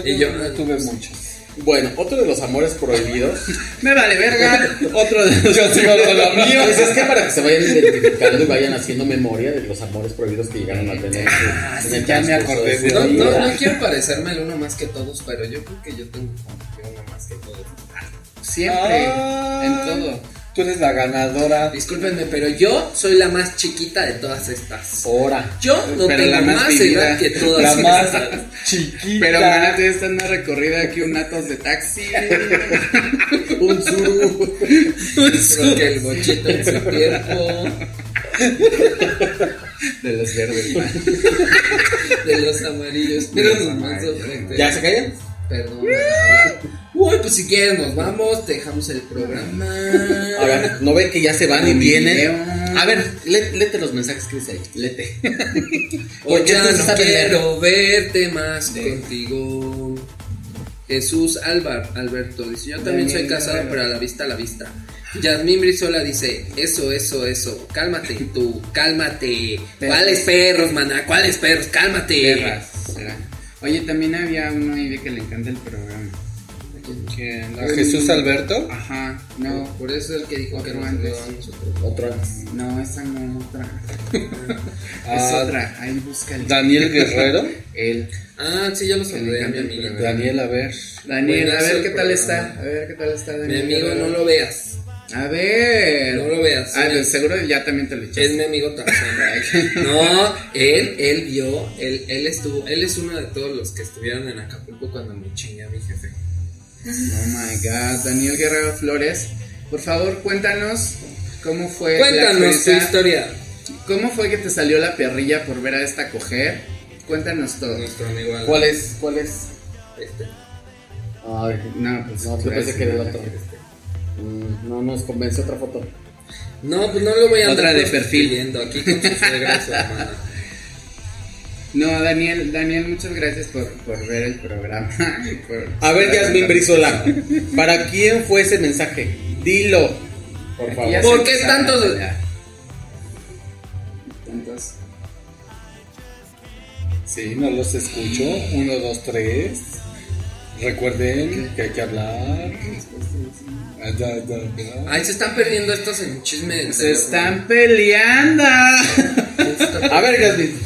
Y yo yo- no tuve muchos. Bueno, otro de los amores prohibidos. Me vale verga. Otro de los. Yo sigo con lo mío. Pues es que para que se vayan identificando y vayan haciendo memoria de los amores prohibidos que llegaron a tener en, en el ya me acordé No, no, no quiero parecerme el uno más que todos, pero yo creo que yo tengo como que uno más que todos. Siempre. Ah. En todo. Tú eres la ganadora. Discúlpenme, pero yo soy la más chiquita de todas estas. Ahora. Yo no Pero tengo la más más vivida. edad que todas La más estas. chiquita. Pero mana, tú estás más recorrida que un atos de taxi. Un suru. Creo que el bochito en su tiempo, De los verdes, man. de los amarillos. Pero nomás sobre- ¿Ya se callan? Perdón. Uy, pues si quieres nos vamos, dejamos el programa. A ver, ¿no ven que ya se van y vienen? A ver, lé- léete los mensajes que dice ahí. Lete. O ya no leer. quiero verte más contigo. Jesús Álvar, Alberto dice, yo también soy casado, pero a la vista, a la vista. Yasmín Brizola dice, eso, eso, eso, cálmate tú, cálmate. ¿Cuáles perros, maná? ¿Cuáles perros? Cálmate. Perras. Oye, también había uno ahí que le encanta el programa. ¿Quién? ¿A Jesús Alberto? Ajá, no, Por eso es el que dijo que Otro nos antes. saludaba a nosotros. Otro antes. no, esa no, otra. Ah, es otra, ahí búscale. Daniel Guerrero. Él. Ah, sí, ya lo saludé a mi el programa. Daniel, a ver. Daniel, a ver el qué tal está. A ver qué tal está Mi Daniel. amigo, Guerrero. no lo veas. A ver. No lo veas. Ah, de seguro ya también te lo Es echaste. mi amigo Tarzán. No, él, él vio, él, él estuvo, él es uno de todos los que estuvieron en Acapulco cuando me chingué a mi jefe. Oh my god, Daniel Guerrero Flores. Por favor, cuéntanos cómo fue. la Cuéntanos tu historia. ¿Cómo fue que te salió la perrilla por ver a esta coger? Cuéntanos todo. Nuestro amigo Alan. ¿Cuál es? ¿Cuál es? Este. Ay, No, pues no, yo pensé que era el otro. Mm, No nos convence otra foto. No, pues no lo voy a Otra andar de perfil. aquí con su suegra y su hermana. No, Daniel, Daniel, muchas gracias por, por ver el programa. por- A ver, Yasmin Brizola, ¿para quién fue ese mensaje? Dilo, por favor. ¿Por qué tantos-. Tantos. Sí, no los escucho. Uno, dos, tres. Recuerden que hay que hablar. Ay, se están perdiendo estos en chisme Se están peleando. A ver, Yasmin,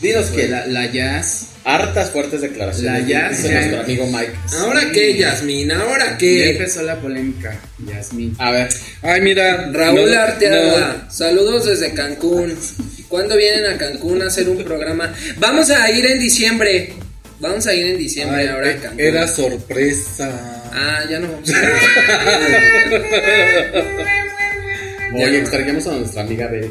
dinos Que la, la jazz. Hartas fuertes declaraciones. La Jazz dice ya- nuestro amigo Mike. ¿Ahora qué, Yasmin? ¿Ahora Ya qué? empezó la polémica, Yasmin. A ver, Ay, mira. Raúl no- Arteaga, saludos desde Cancún. ¿Cuándo vienen a Cancún a hacer un programa? Vamos a ir en diciembre. Vamos a ir en diciembre Ay, ahora a eh, Cancún. era sorpresa. Ah, ya no vamos a ir. oye, extrañamos a nuestra amiga Bere.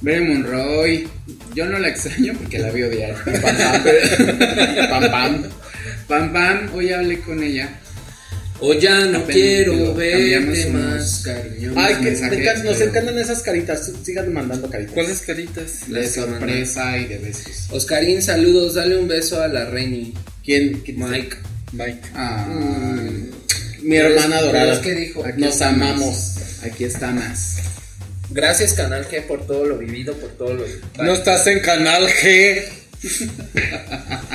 Bere Monroy. Yo no la extraño porque la veo diario. Pam, pam, pam, pam. Pam Pam, hoy hablé con ella. O ya no quiero verte más, cariño. Ay, que mensajes, nos pero- encantan esas caritas. Sigan mandando caritas. ¿Cuáles caritas? De Las que sorpresa y de besos. Oscarín, saludos, dale un beso a la Reni. ¿Quién? quién- Mike. Mike. Ah, Mi hermana es que dijo, aquí Nos amamos. Aquí estamos. Gracias Canal G por todo lo vivido, por todo lo... No estás en Canal G.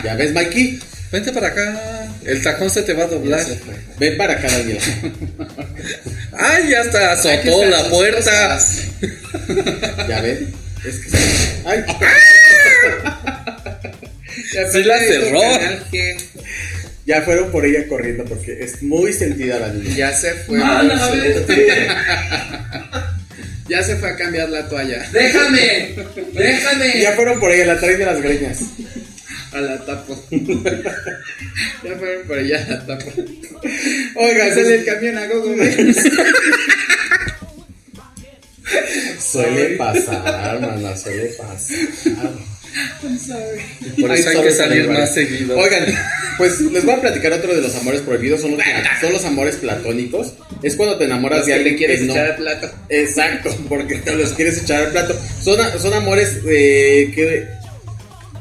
¿Ya ves, Mikey? Vente para acá. El tacón se te va a doblar. Ven para acá, Daniela. Ay, ya Aquí azotó la puerta. ¿Ya ven? Es que... Ay, Ya Sí la cerró. ya fueron por ella corriendo porque es muy sentida la niña. Ya se fue. Ya se fue a cambiar la toalla. Déjame, déjame. Ya fueron por ella, la traen de las greñas. A la tapo. ya fueron por allá a la tapo. Oiga, Sale el camión a Gogo. Suele pasar, mana, suele pasar. Por eso hay que salir más seguido. Oigan, pues les voy a platicar otro de los amores prohibidos. Son los, son los amores platónicos. Es cuando te enamoras de alguien quieres que no. echar al plato. Exacto, porque te los quieres echar al plato. Son, son amores eh, que,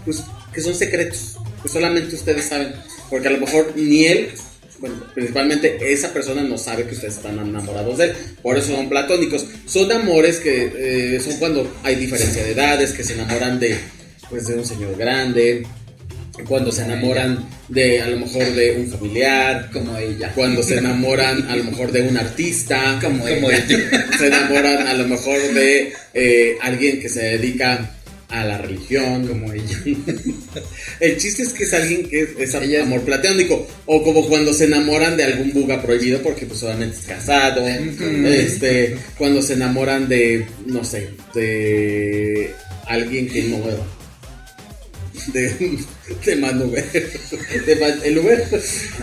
pues, que son secretos, que solamente ustedes saben. Porque a lo mejor ni él, bueno, principalmente esa persona no sabe que ustedes están enamorados de él. Por eso son platónicos. Son amores que eh, son cuando hay diferencia de edades, que se enamoran de, pues, de un señor grande. Cuando se enamoran de a lo mejor de un familiar, Como ella. cuando se enamoran a lo mejor de un artista, Como Como ella. el- se enamoran a lo mejor de eh, alguien que se dedica a la religión. Como ella. El chiste es que es alguien que es, amor platónico. O como cuando se enamoran de algún buga prohibido porque pues solamente es casado. Este, cuando se enamoran de, no sé, de alguien que no de, de Manu Uber. De Ma- el Uber.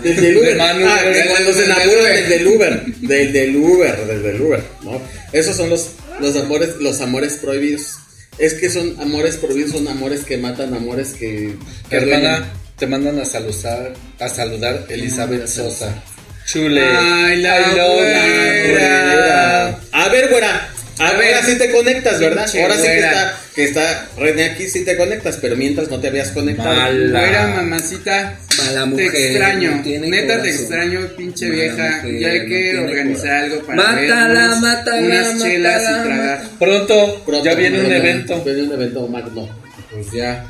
Del del Uber. De Manu Ah, de cuando se enamoran del del Uber. Del del Uber, del del Uber, ¿no? Esos son los, los amores, los amores prohibidos. Es que son amores prohibidos, son amores que matan, amores que, que Hermana. Te mandan a saludar, a saludar Elizabeth Sosa. Chule. Ay, la güera. güera. A ver, güera. A ver, ahora sí te conectas, ¿verdad? Ahora sí que está, que está René aquí, sí te conectas, pero mientras no te habías conectado. Mal. Güera, mamacita. Mala Te extraño, no neta te extraño, pinche Mala vieja. mujer, ya hay no que organizar corazón. algo para Mátala, vernos, mátala, unas chelas mátala, y tragar. Pronto, Pronto, ya viene un evento. Viene un evento magno. Pues ya,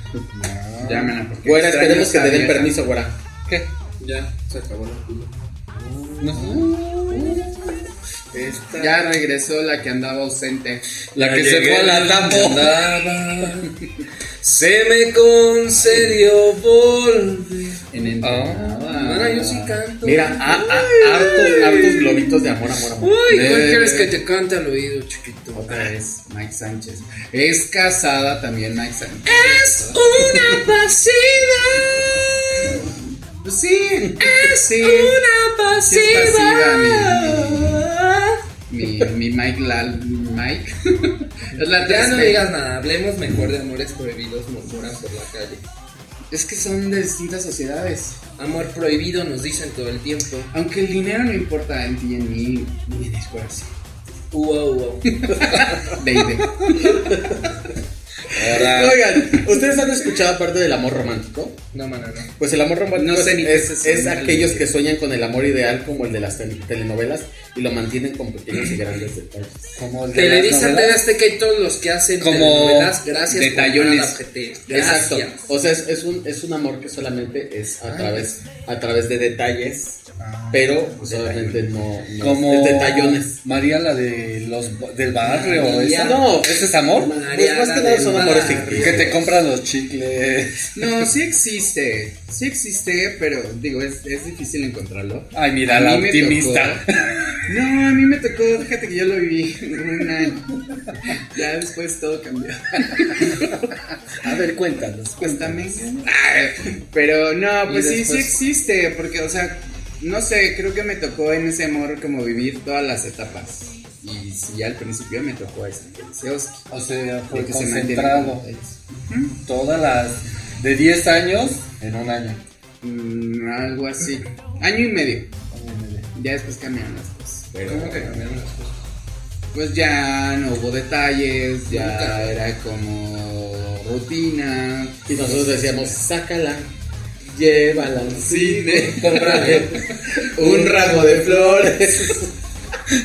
llámela porque Güera, esperemos que te den vieja. permiso, güera. ¿Qué? Ya, se acabó la Ya regresó la que andaba ausente. La Ya que se fue a la andaba, Se me concedió volver. En Ah. Ahora yo sí canto. Mira, a- a- hartos, hartos globitos de amor, amor, amor. Uy, ¿cuál quieres que te cante al oído, chiquito? Otra vez, Mike Sánchez. Es casada también Mike Sánchez. Es una pasiva. Pues sí, sí. Una Sí es pasiva. Mi, mi Mike Lal, mi Mike. es la Ya no digas nada, hablemos mejor de amores prohibidos, murmuran por la calle. Es que son de distintas sociedades. Amor prohibido nos dicen todo el tiempo. Aunque el dinero no importa en ti y en mí, ni en el corazón. Wow, wow. Baby. Ahora, Oigan, ¿ustedes han escuchado aparte del amor romántico? No, mano, no. Pues el amor romántico No sé es- ni es, es es eso, aquellos que sueñan con el amor ideal como el de las tel- telenovelas y lo mantienen con pequeños y grandes detalles. como el de Televisa, novelas. TV Azteca y todos los que hacen Como telenovelas, gracias detallones. por objeto. Exacto. Gracias. O sea, es, es un, es un amor que solamente es a través, a través de detalles, pero pues, obviamente no, no Como detallones. María la de los del barrio. María. ¿esa? No. ¿Ese es amor? Pues más que nada son amores ficticios. Que te compran los chicles. No, sí existe. Sí existe, pero digo, es, es difícil encontrarlo. Ay, mira, A la optimista. tocó- No, a mí me tocó, fíjate que yo lo viví un año. Ya después todo cambió. A ver, cuéntanos. Cuéntame. Ay, Pero no, pues sí, sí existe, porque, o sea, no sé, creo que me tocó en ese amor como vivir todas las etapas. Y ya al principio me tocó ese, Oski. O sea, fue se concentrado. con detalles. Todas las de 10 años en un año. Mm, algo así. Año y medio. Ya después cambiaron las cosas. Pero, ¿Cómo que cambiaron las cosas? Pues ya no hubo detalles, ya era como rutina. Y nosotros decíamos, sácala, llévala al cine, cómprale un ramo de flores.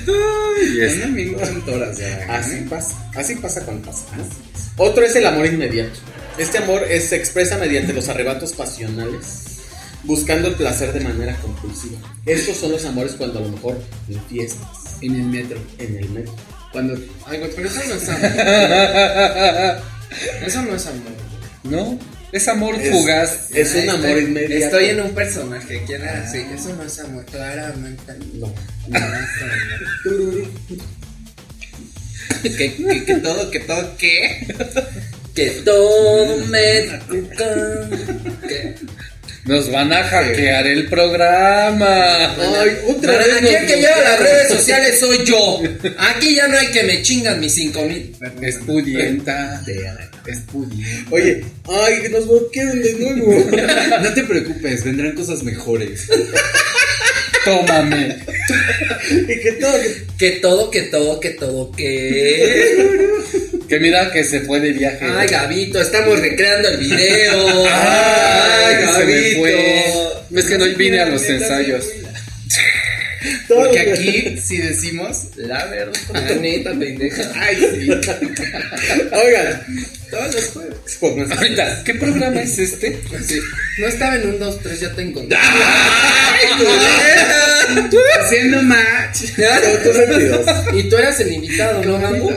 Son amigos son ya. Así pasa, así pasa cuando pasa. ¿no? Otro es el amor inmediato. Este amor es- se expresa mediante los arrebatos pasionales, buscando el placer de manera compulsiva. Estos son los amores cuando a lo mejor en fiestas, En el metro. en el metro. Cuando Ay, güey, pero eso no es amor. Eso no es amor. ¿No? Es amor Es- fugaz. Es un Ay, amor estoy- inmediato. Estoy en un personaje, ¿quién era? Sí, eso no es amor, claramente. No. No, eso no. que, que, que todo, que todo, ¿qué? Que todo toca. ¿Qué? Nos van a hackear el programa. Ay, otra Pero vez. aquí el que lleva las redes sociales soy yo. Aquí ya no hay que me chingan mis cinco mil. Es pudienta. Es. Oye, ay, que nos bloquearon de nuevo. No te preocupes, vendrán cosas mejores. Tómame. y que todo. que- todo, que todo, que todo, que. Que mira que se fue de viaje. Ay, Gabito, estamos recreando el video. Ay, Ay, se me Gabito. fue. Es que no vine a los ensayos. Porque que- aquí, si decimos la verdad. La neta, pendeja. Ay, sí. Oigan, Todos los jueves. Ahorita, ¿qué programa es este? Sí. No estaba en un 2, 3, ya te encontré. Haciendo match. Tus sentidos. Y tú eras el invitado, ¿no, Gambo?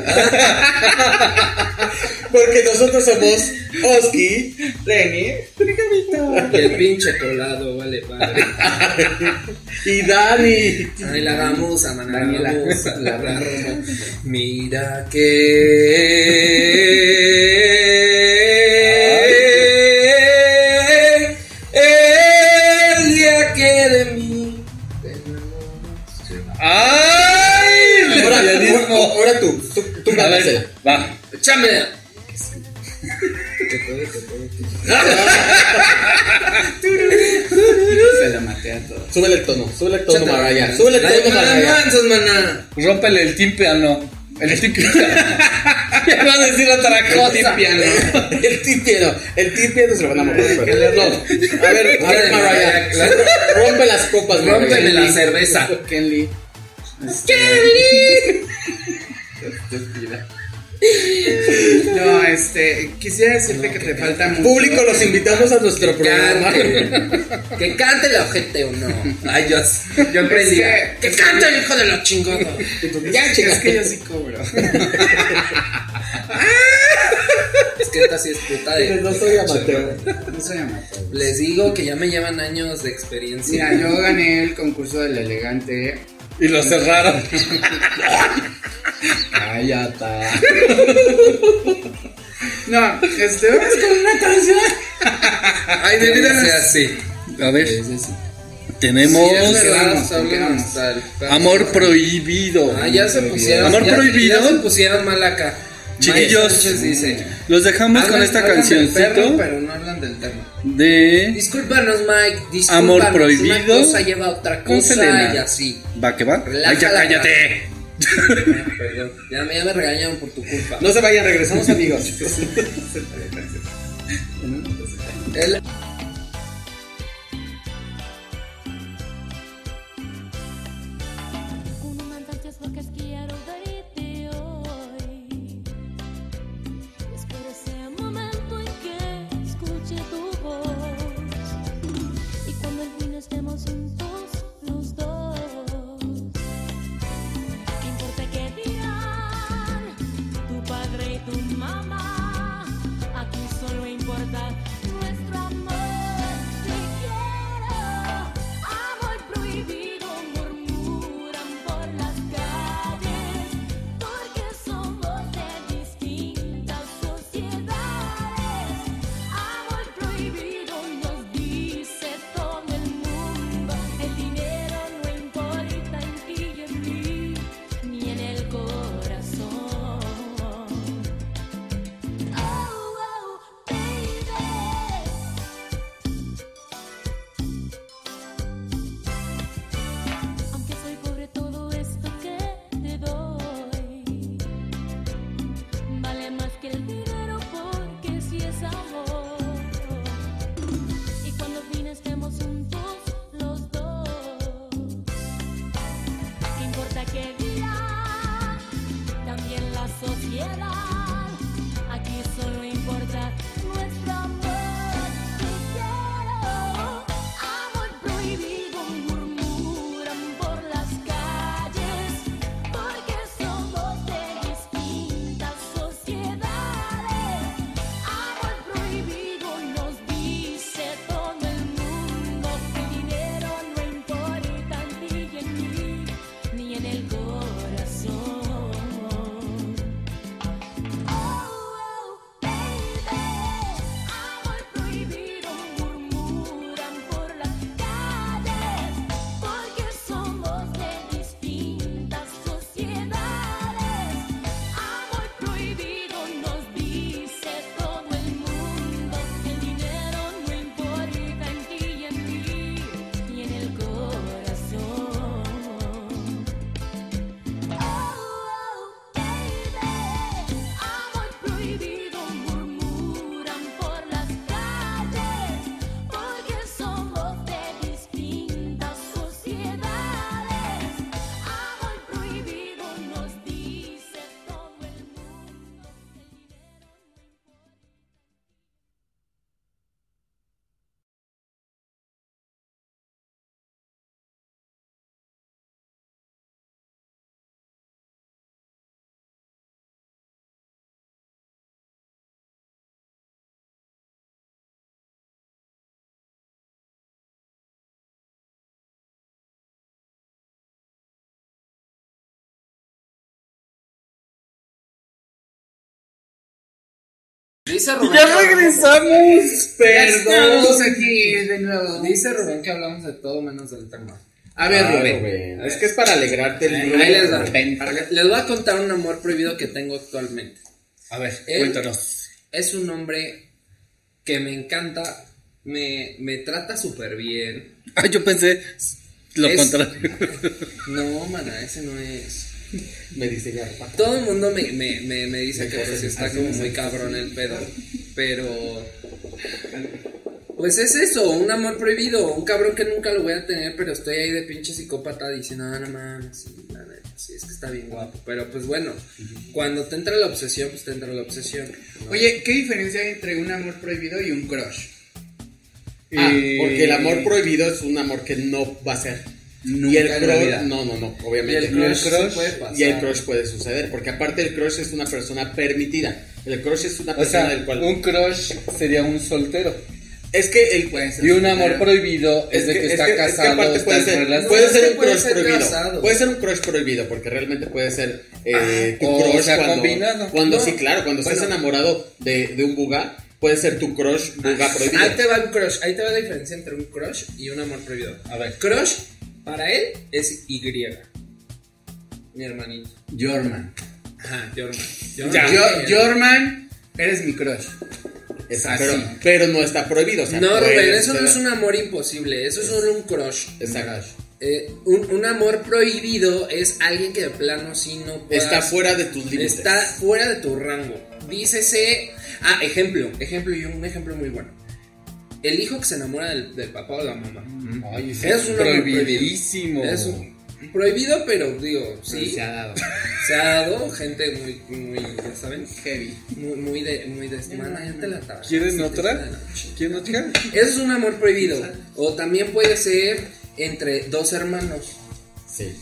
Porque nosotros somos Oski, Reni Y el pinche colado, vale, padre. y Dani. Ay, la gamusa, man, la Daniela. gamusa, la. Mira que el día que de mí. ¡Ay! Ahora, tú, tú, tú va. Échame. Que todo, que todo, que Se la maté a todos. Súbele el tono, súbele el tono. Maraya. Súbele el tono, Maraya. mansos, maná. Rómpele el tímpano. El tímpano. ya va a decir otra cosa. Tipiano. El tipiano, el tipiano se lo van a mover. No, a ver, a ver, Maraya. Rompe las copas, Rómpele Maraya. la cerveza. Kenly. Estúpida. No, este, quisiera decirte que te falta mucho. Público, los invitamos a nuestro programa. Cante. Que cante el ojete o no. Ay, yo, yo aprendí. Es Que cante el hijo de la chingada. Ya, Es chicas. que yo sí cobro. Es que esta sí es puta de. No soy amateur. No soy amateur. Les digo que ya me llevan años de experiencia. Mira, yo gané el concurso del elegante. Y lo cerraron. Cállate. No, este, vamos con una canción. Ay, de vida sea así. A ver, Sí, sí, sí. tenemos Sí, es verdad, vamos, el- Amor Prohibido. Ah, ya se pusieron. Amor ya- prohibido. Ya se pusieron mal acá. Sánchez dice. Los dejamos con esta cancioncito pero no hablan del tema. de Discúlpanos, Mike. Discúlpanos. Amor Una prohibido cosa lleva a otra cosa y así. Va que va. Relaja Ay, ya la cállate. Perdón. Ya, me- ya me regañaron por tu culpa. No se vayan, regresamos amigos. El- Dice Rubén. Ya regresamos. Estamos aquí de nuevo. Dice Rubén que hablamos de todo menos del tema. A ver, Ah, Rubén. Rubén, Es que es para alegrarte el día. Ahí les. Les voy a contar un amor prohibido que tengo actualmente. A ver, Él- cuéntanos. Es un hombre que me encanta, me, me trata súper bien. Ah, yo pensé lo Es- contrario. No, mana, ese no es. Me papá. Todo el mundo me, me, me, me dice que pues está como muy cabrón el pedo. Pero. Pues es eso, un amor prohibido. Un cabrón que nunca lo voy a tener, pero estoy ahí de pinche psicópata diciendo, ah, no mames, sí, la neta, sí, es que está bien guapo. Pero pues bueno, cuando te entra la obsesión, pues te entra la obsesión. ¿no? Oye, ¿qué diferencia hay entre un amor prohibido y un crush? Ah, porque el amor prohibido es un amor que no va a ser. Nunca y el en la vida. crush, no, no, no, Y obviamente. el crush, el crush- puede pasar. Y el crush puede suceder, porque aparte el crush es una persona permitida. El crush es una O persona sea, del cual. un crush sería un soltero. Es que el Puede ser Y un amor soltero. prohibido es, de que, está es que casado, aparte está puede ser, puede es ser que un puede crush ser prohibido. casado. Puede ser un crush prohibido, porque realmente puede ser eh, tu o crush sea, cuando, combinado. cuando No, sí, claro, cuando estás bueno. enamorado de, de un buga, puede ser tu crush buga prohibido. Ahí te va un crush, ahí te va la diferencia entre un crush y un amor prohibido. A ver. Crush, para él, es Y. Mi hermanito. Jorman. Ajá, Jorman. Yo, Jorman, eres mi crush. Exacto, así. pero, pero no está prohibido. O sea, No, puede Rubén, eso no es un amor imposible, eso es solo un crush. Exacto. Eh, un, un amor prohibido es alguien que de plano sí no puedas- Está fuera de tus límites. Está fuera de tu rango. Dícese. Ah, ejemplo, ejemplo y un ejemplo muy bueno. El hijo que se enamora del, del papá o la mamá. Ay, Es es un amor prohibidísimo. Es un- prohibido, pero digo, sí. Se ha dado. Se ha dado gente muy, muy, ya saben, Heavy. muy, muy de, muy de mana, ya te la tabla. ¿Quieren Sí, otra? ¿Quién otra? Eso es un amor prohibido. O también puede ser entre dos hermanos. Sí.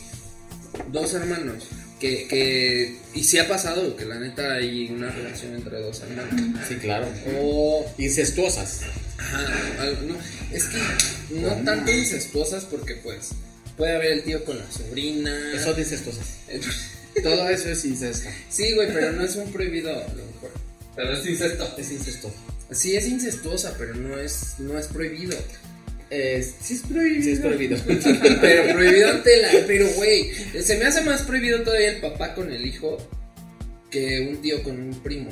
Dos hermanos. Que, que, y sí ha pasado que la neta hay una relación entre dos hermanos. Sí, claro. O, Incestuosas. ajá, no, es que no tanto incestuosas porque pues puede haber el tío con la sobrina. Son incestuosas. Todo eso es incesto. Sí, güey, pero no es un prohibido a lo mejor. Pero es incesto. Es incestuoso. Sí es incestuosa, pero no es, no es prohibido. Es, sí es prohibido. Sí es prohibido. Pero prohibido ante la. Pero, güey, se me hace más prohibido todavía el papá con el hijo que un tío con un primo.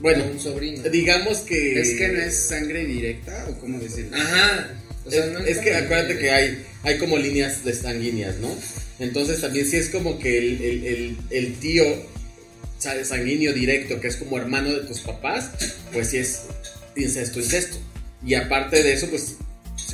bueno, o un sobrino. digamos que... Es que no es sangre directa o cómo decirlo. Ajá. O sea, es, no es como que acuérdate que hay, hay como líneas de sanguíneas, ¿no? Entonces también sí es como que el, el, el, el tío sa- sanguíneo directo, que es como hermano de tus papás, pues sí es incesto, incesto. Y aparte de eso, pues,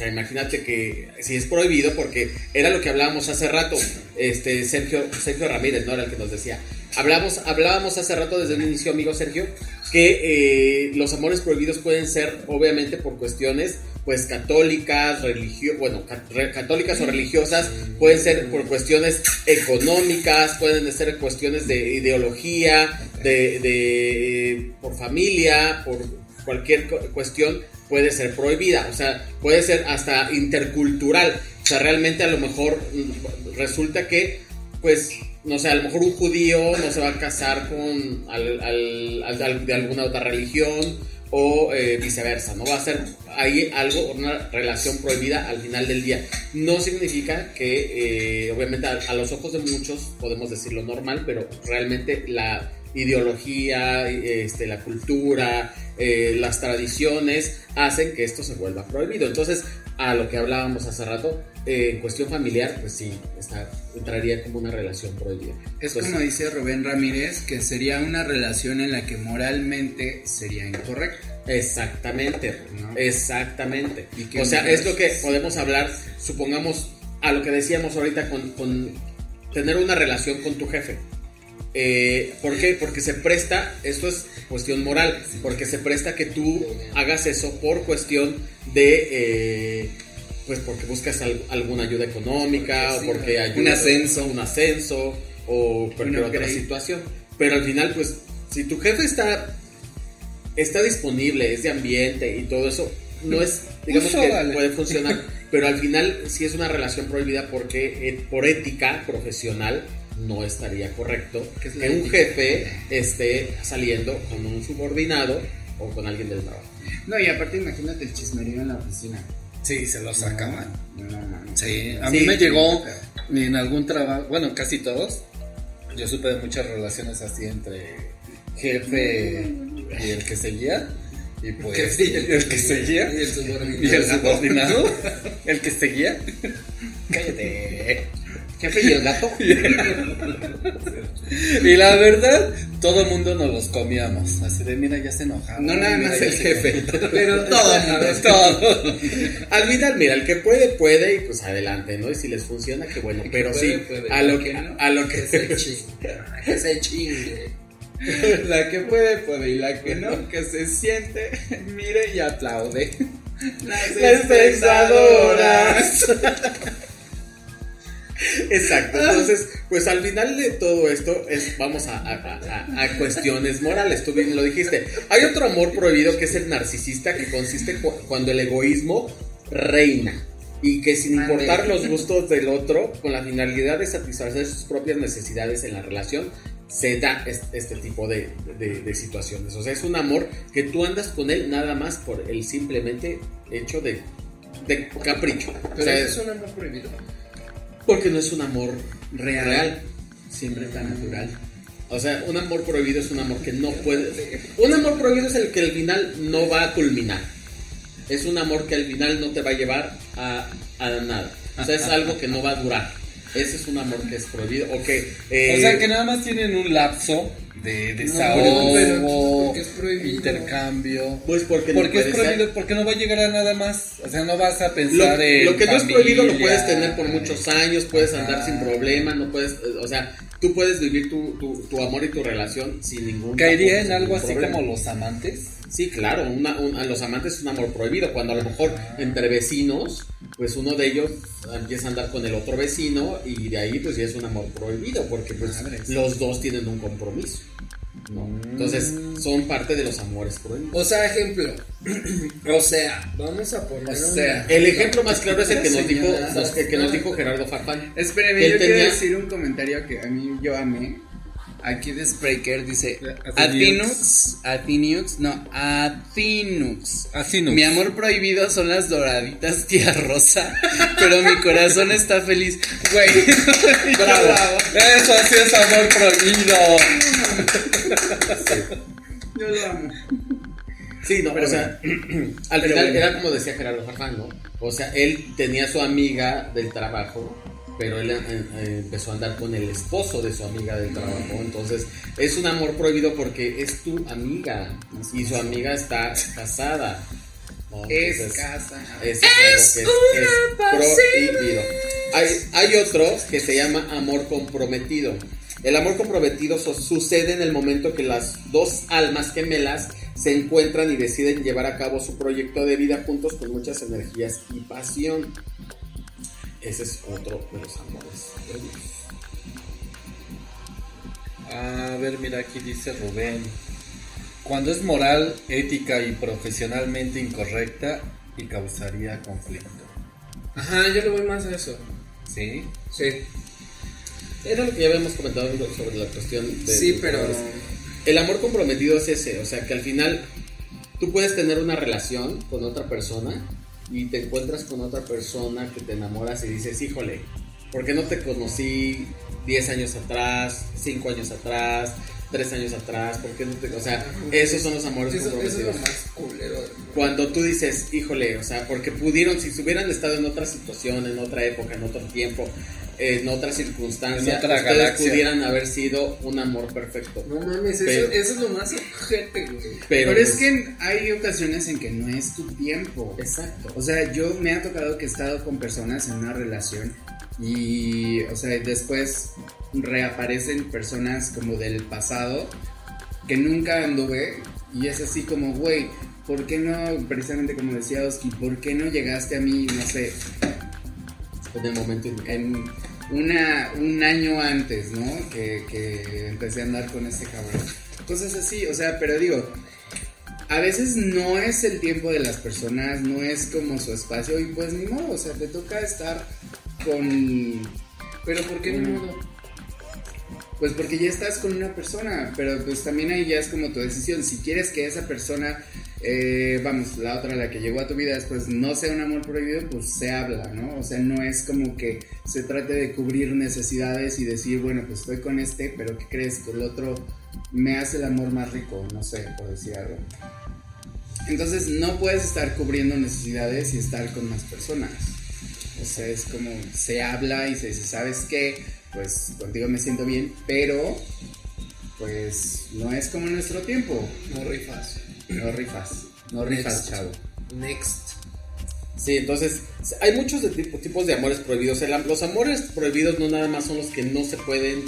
imagínate que sí es prohibido porque era lo que hablábamos hace rato, este Sergio, Sergio Ramírez, ¿no? Era el que nos decía. Hablamos, hablábamos hace rato desde el inicio, amigo Sergio, que eh, los amores prohibidos pueden ser, obviamente, por cuestiones, pues, católicas, religio bueno, católicas o religiosas, pueden ser por cuestiones económicas, pueden ser cuestiones de ideología, de, de por familia, por cualquier cu- cuestión puede ser prohibida, o sea, puede ser hasta intercultural, o sea, realmente a lo mejor mm, resulta que, pues, no sé, a lo mejor un judío no se va a casar con al, al- de alguna otra religión o eh, viceversa, ¿no? Va a ser ahí algo, una relación prohibida al final del día. No significa que, eh, obviamente, a, a los ojos de muchos podemos decir lo normal, pero realmente la ideología, este, la cultura, eh, las tradiciones hacen que esto se vuelva prohibido. Entonces, a lo que hablábamos hace rato, eh, en cuestión familiar, pues sí, está, entraría como una relación prohibida. Es Entonces, como dice Rubén Ramírez, que sería una relación en la que moralmente sería incorrecto. Exactamente, ¿No? exactamente. ¿Y qué O sea, es lo que podemos hablar, supongamos, a lo que decíamos ahorita con, con tener una relación con tu jefe. Eh, ¿Por qué? Porque se presta, esto es cuestión moral, porque se presta que tú hagas eso por cuestión de, eh, pues porque buscas al- alguna ayuda económica o porque ayudas Un ascenso. un ascenso o cualquier otra situación. Pero al final, pues, si tu jefe está está disponible, es de ambiente y todo eso, no es, digamos Uso, que vale. puede funcionar, pero al final sí es una relación prohibida porque eh, por ética profesional no estaría correcto ¿Qué es que un jefe esté saliendo con un subordinado o con alguien del trabajo. No, y aparte imagínate el chismerío en la oficina. Sí, se lo sacaban. No, no, no. Sí, a Sí. mí me llegó en algún trabajo, bueno, casi todos. Yo supe de muchas relaciones así entre jefe y el que seguía. Y pues. ¿Y el el que seguía. Y el subordinado. Y el subordinado. el que seguía. Cállate. Jefe y el gato. Y la verdad, todo el mundo nos los comíamos. Así de, mira, ya se enojaron. No nada mira, más el jefe. Pero Todo ver, Todo. Al final, mira, el que puede, puede y pues adelante, ¿no? Y si les funciona, qué bueno. El Pero puede, sí, puede. a lo El que, no, a lo que que se chingue. Que se chingue. La que puede, puede. Y la que no, que se siente, mire y aplaude. Las Las pensadoras. Exacto, entonces, pues al final de todo esto es, vamos a, a- a- a cuestiones morales, tú bien lo dijiste. Hay otro amor prohibido que es el narcisista, que consiste cu- cuando el egoísmo reina y que sin importar los gustos del otro, con la finalidad de satisfacer sus propias necesidades en la relación, se da es- este, tipo de, de- de situaciones. O sea, es un amor que tú andas con él nada más por el simplemente hecho de, de capricho. O Pero sea, eso es un amor prohibido. Porque no es un amor Real. real. Siempre tan natural. O sea, un amor prohibido es un amor que no puede. Un amor prohibido es el que al final no va a culminar. Es un amor que al final no te va a llevar a, a nada. O sea, es algo que no va a durar. Ese es un amor que es prohibido. O que. eh, O sea que nada más tienen un lapso de No, desahogo, es prohibido. intercambio. Pues porque no Porque es puede ser. prohibido, porque no va a llegar a nada más. O sea, no vas a Lo, pensar en. lo que no es prohibido lo puedes tener por muchos años, puedes Ajá. andar sin problema, no puedes, eh, o sea, tú puedes vivir tu, tu, tu amor y tu relación sin ningún Caería en algo así problema. como los amantes. Sí, claro, una- un- a los amantes es un amor prohibido, cuando a lo mejor entre vecinos, pues uno de ellos empieza a andar con el otro vecino y de ahí pues ya es un amor prohibido, porque pues los dos tienen un compromiso. ¿no? Entonces son parte de los amores prohibidos. O sea, ejemplo. O sea, vamos a poner. O sea, El ejemplo más claro es el que nos dijo, el que nos dijo Gerardo Farfán. Él yo quiero tenía- decir un comentario que a mí yo amé. Aquí de Spreaker dice Athinux. Athinux, Athinux, no, Athinux. No. Mi amor prohibido son las doraditas tía Rosa, pero mi corazón está feliz. Güey, Bravo. Eso sí es amor prohibido. Yo lo amo. Sí, no, Pero o sea, al final bueno. era como decía Gerardo Farfán, ¿no? O sea, él tenía su amiga del trabajo, pero él eh, eh, empezó a andar con el esposo de su amiga del trabajo. Entonces, es un amor prohibido porque es tu amiga y su amiga está casada. ¿no? Es Entonces, es, algo que es, es prohibido. Hay, hay otro que se llama amor comprometido. El amor comprometido su- sucede en el momento que las dos almas gemelas se encuentran y deciden llevar a cabo su proyecto de vida juntos con muchas energías y pasión. Ese es otro de los amores. prohibidos. A ver, mira, aquí dice Rubén. Cuando es moral, ética y profesionalmente incorrecta y causaría conflicto. Ajá, yo le voy más a eso. ¿Sí? Sí. Era lo que ya habíamos comentado sobre la cuestión de... Sí, pero. El amor comprometido es ese, o sea que al final tú puedes tener una relación con otra persona y te encuentras con otra persona que te enamoras y dices, híjole, ¿por qué no te conocí 10 años atrás, 5 años atrás, 3 años atrás? ¿Por qué no te.? O sea, esos son los amores Eso, eso es lo comprometidos. más culero. Cuando tú dices, híjole, o sea, porque pudieron, si hubieran estado en otra situación, en otra época, en otro tiempo, en otra circunstancia, En otra ustedes galaxia. pudieran haber sido un amor perfecto. No mames, eso, Pero- eso es lo más ojete, güey. Pero, Pero, es pues- que hay ocasiones en que no es tu tiempo. Exacto. O sea, yo me ha tocado que he estado con personas en una relación y, o sea, después reaparecen personas como del pasado que nunca anduve y es así como, güey, ¿por qué no, precisamente como decía Oski, ¿por qué no llegaste a mí, no sé, En el momento en una, un año antes, ¿no? Que, que empecé a andar con este cabrón. Cosas así, o sea, pero digo, a veces no es el tiempo de las personas, no es como su espacio y pues ni modo, o sea, te toca estar con... Pero ¿por qué ni modo? Pues porque ya estás con una persona, pero pues también ahí ya es como tu decisión. Si quieres que esa persona, eh, vamos, la otra, la que llegó a tu vida después, no sea un amor prohibido, pues se habla, ¿no? O sea, no es como que se trate de cubrir necesidades y decir, bueno, pues estoy con este, pero ¿qué crees? Que el otro me hace el amor más rico, no sé, por decir algo. Entonces no puedes estar cubriendo necesidades y estar con más personas. O sea, es como se habla y se dice, ¿sabes qué? Pues contigo me siento bien, pero pues no es como en nuestro tiempo. No rifas. No rifas, no rifas, chavo. Next. Sí, entonces hay muchos de tipo- tipos de amores prohibidos. El los amores prohibidos no nada más son los que no se pueden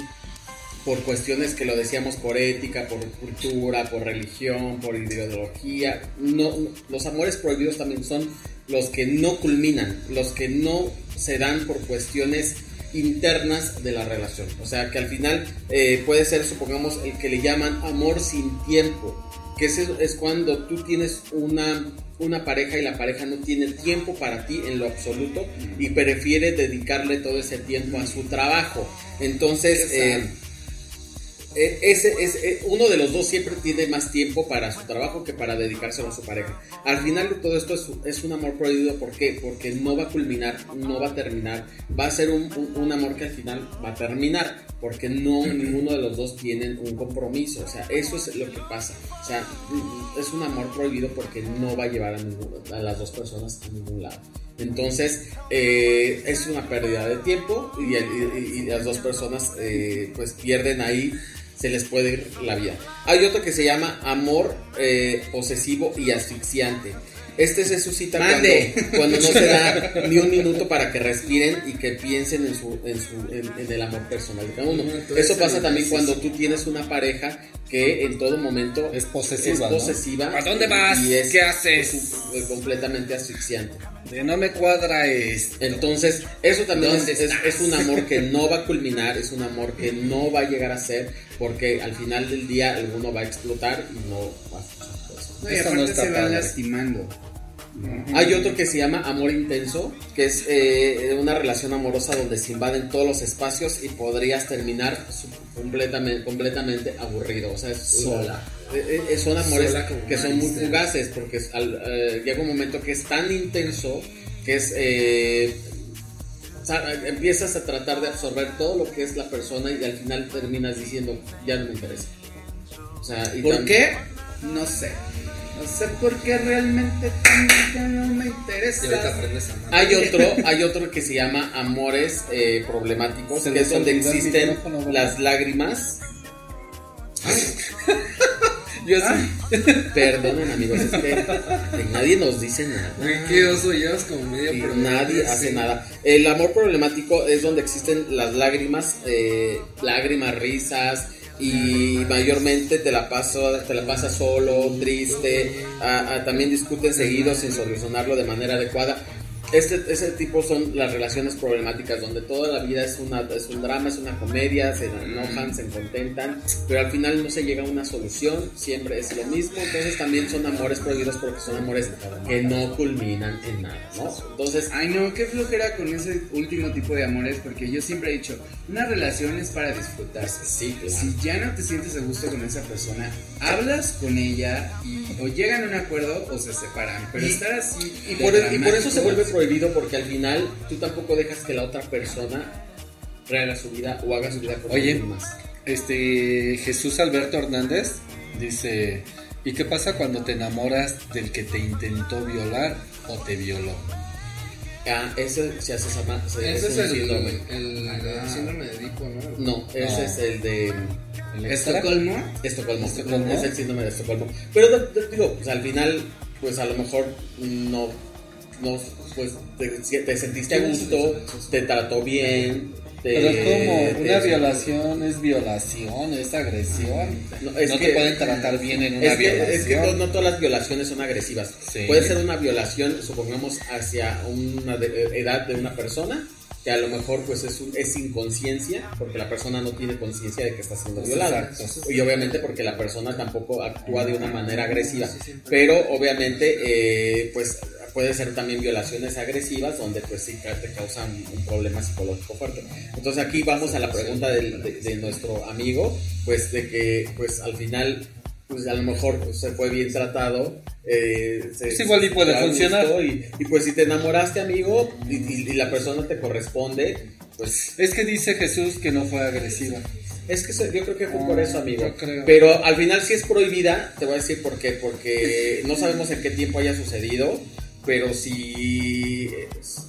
por cuestiones que lo decíamos por ética, por cultura, por religión, por ideología. No, no, los amores prohibidos también son los que no culminan, los que no se dan por cuestiones internas de la relación. O sea, que al final eh, puede ser, supongamos, el que le llaman amor sin tiempo, que ese es cuando tú tienes una, una pareja y la pareja no tiene tiempo para ti en lo absoluto y prefiere dedicarle todo ese tiempo a su trabajo. Entonces, eh, eh, ese es eh, uno de los dos siempre tiene más tiempo para su trabajo que para dedicárselo a su pareja. Al final de todo esto es, es un amor prohibido, ¿por qué? Porque no va a culminar, no va a terminar, va a ser un, un- un amor que al final va a terminar, porque no ninguno de los dos tienen un compromiso, o sea, eso es lo que pasa, o sea, es un amor prohibido porque no va a llevar a, ningún- a las dos personas a ningún lado. Entonces, eh, es una pérdida de tiempo y, y- y las dos personas eh, pues pierden ahí, se les puede ir la vida. Hay otro que se llama amor eh, posesivo y asfixiante. Este se suscita cuando, Mande. cuando no se da ni un minuto para que respiren y que piensen en, su, en, su, en, en el amor personal de cada uno. Entonces, Eso pasa sí, también cuando tú tienes una pareja que en todo momento Es posesiva, es ¿no? posesiva ¿A dónde vas? y es ¿Qué haces? es completamente asfixiante. De no me cuadra esto. Entonces, eso también es, ¿Dónde es- es un amor que no va a culminar, es un amor que no va a llegar a ser, porque al final del día alguno va a explotar y no va a funcionar. No, y Eso aparte no está se van padre. lastimando. Hay otro que se llama amor intenso, que es eh, una relación amorosa donde se invaden todos los espacios y podrías terminar completamente, completamente aburrido. O sea, es Sola. eh, eh, son amores Sola que son muy fugaces porque es al- eh, llega un momento que es tan intenso que es eh, o sea, empiezas a tratar de absorber todo lo que es la persona y al final terminas diciendo ya no me interesa. O sea, y ¿Por qué? No sé. No sé por qué realmente ya no me interesa. Y ahorita aprendes a amar. Hay otro, hay otro que se llama amores eh, problemáticos, Se que es donde existen las lágrimas. Yo sí. Perdonen amigos, es que nadie nos dice nada. Qué oso, llevas como media programa, nadie sí. hace nada. El amor problemático es donde existen las lágrimas, eh, lágrimas, risas y mayormente te la paso, te la pasas solo, triste. ah, también discuten seguido sin solucionarlo de manera adecuada. Este, ese tipo son las relaciones problemáticas donde toda la vida es, una, es un drama, es una comedia, se enojan, se contentan, pero al final no se llega a una solución, siempre es lo mismo, entonces también son amores prohibidos porque son amores que no culminan en nada, ¿no? Entonces, Ay no, qué flojera con ese último tipo de amores, porque yo siempre he dicho, una relación es para disfrutarse. sí, claro. Si ya no te sientes a gusto con esa persona, hablas con ella y o llegan a un acuerdo o se separan. Pero Y- estar así. Y por, y por eso se vuelve prohibido porque al final tú tampoco dejas que la otra persona rehaga su vida o haga su vida con Oye. alguien más. Este Jesús Alberto Hernández dice, ¿y qué pasa cuando te enamoras del que te intentó violar o te violó? Ah, ese se hace llama- se- Ese es el, síndrome. el, el síndrome de Edipo, ¿no? No, ese No. es el de ¿El ¿Estocolmo? Estocolmo. ¿Estocolmo? Es el síndrome de Estocolmo. Pero digo, pues al final, pues a lo mejor no, no pues te, te sentiste a gusto, te trató bien. Te, Pero es como te- una violación es violación, es agresión. No, No, es te que- pueden tratar bien en una Es que, violación. es que no, no todas las violaciones son agresivas. Sí. Puede ser una violación, supongamos, hacia una de- edad de una persona que a lo mejor pues es, un- es inconsciencia porque la persona no tiene conciencia de que está siendo violada. y obviamente porque la persona tampoco actúa de una manera agresiva. pero obviamente eh, pues puede ser también violaciones agresivas donde pues sí te causan un problema psicológico fuerte. Entonces aquí vamos a la pregunta de, de nuestro amigo pues de que pues al final pues a lo mejor pues, se fue bien tratado eh, se- Pues igual y puede funcionar. Y, y, pues si te enamoraste amigo y, y- y la persona te corresponde pues Es que dice Jesús que no fue agresiva. Es que yo creo que fue por eso, amigo. yo creo. Pero al final sí es prohibida, te voy a decir por qué. Porque no sabemos en qué tiempo haya sucedido, pero si es-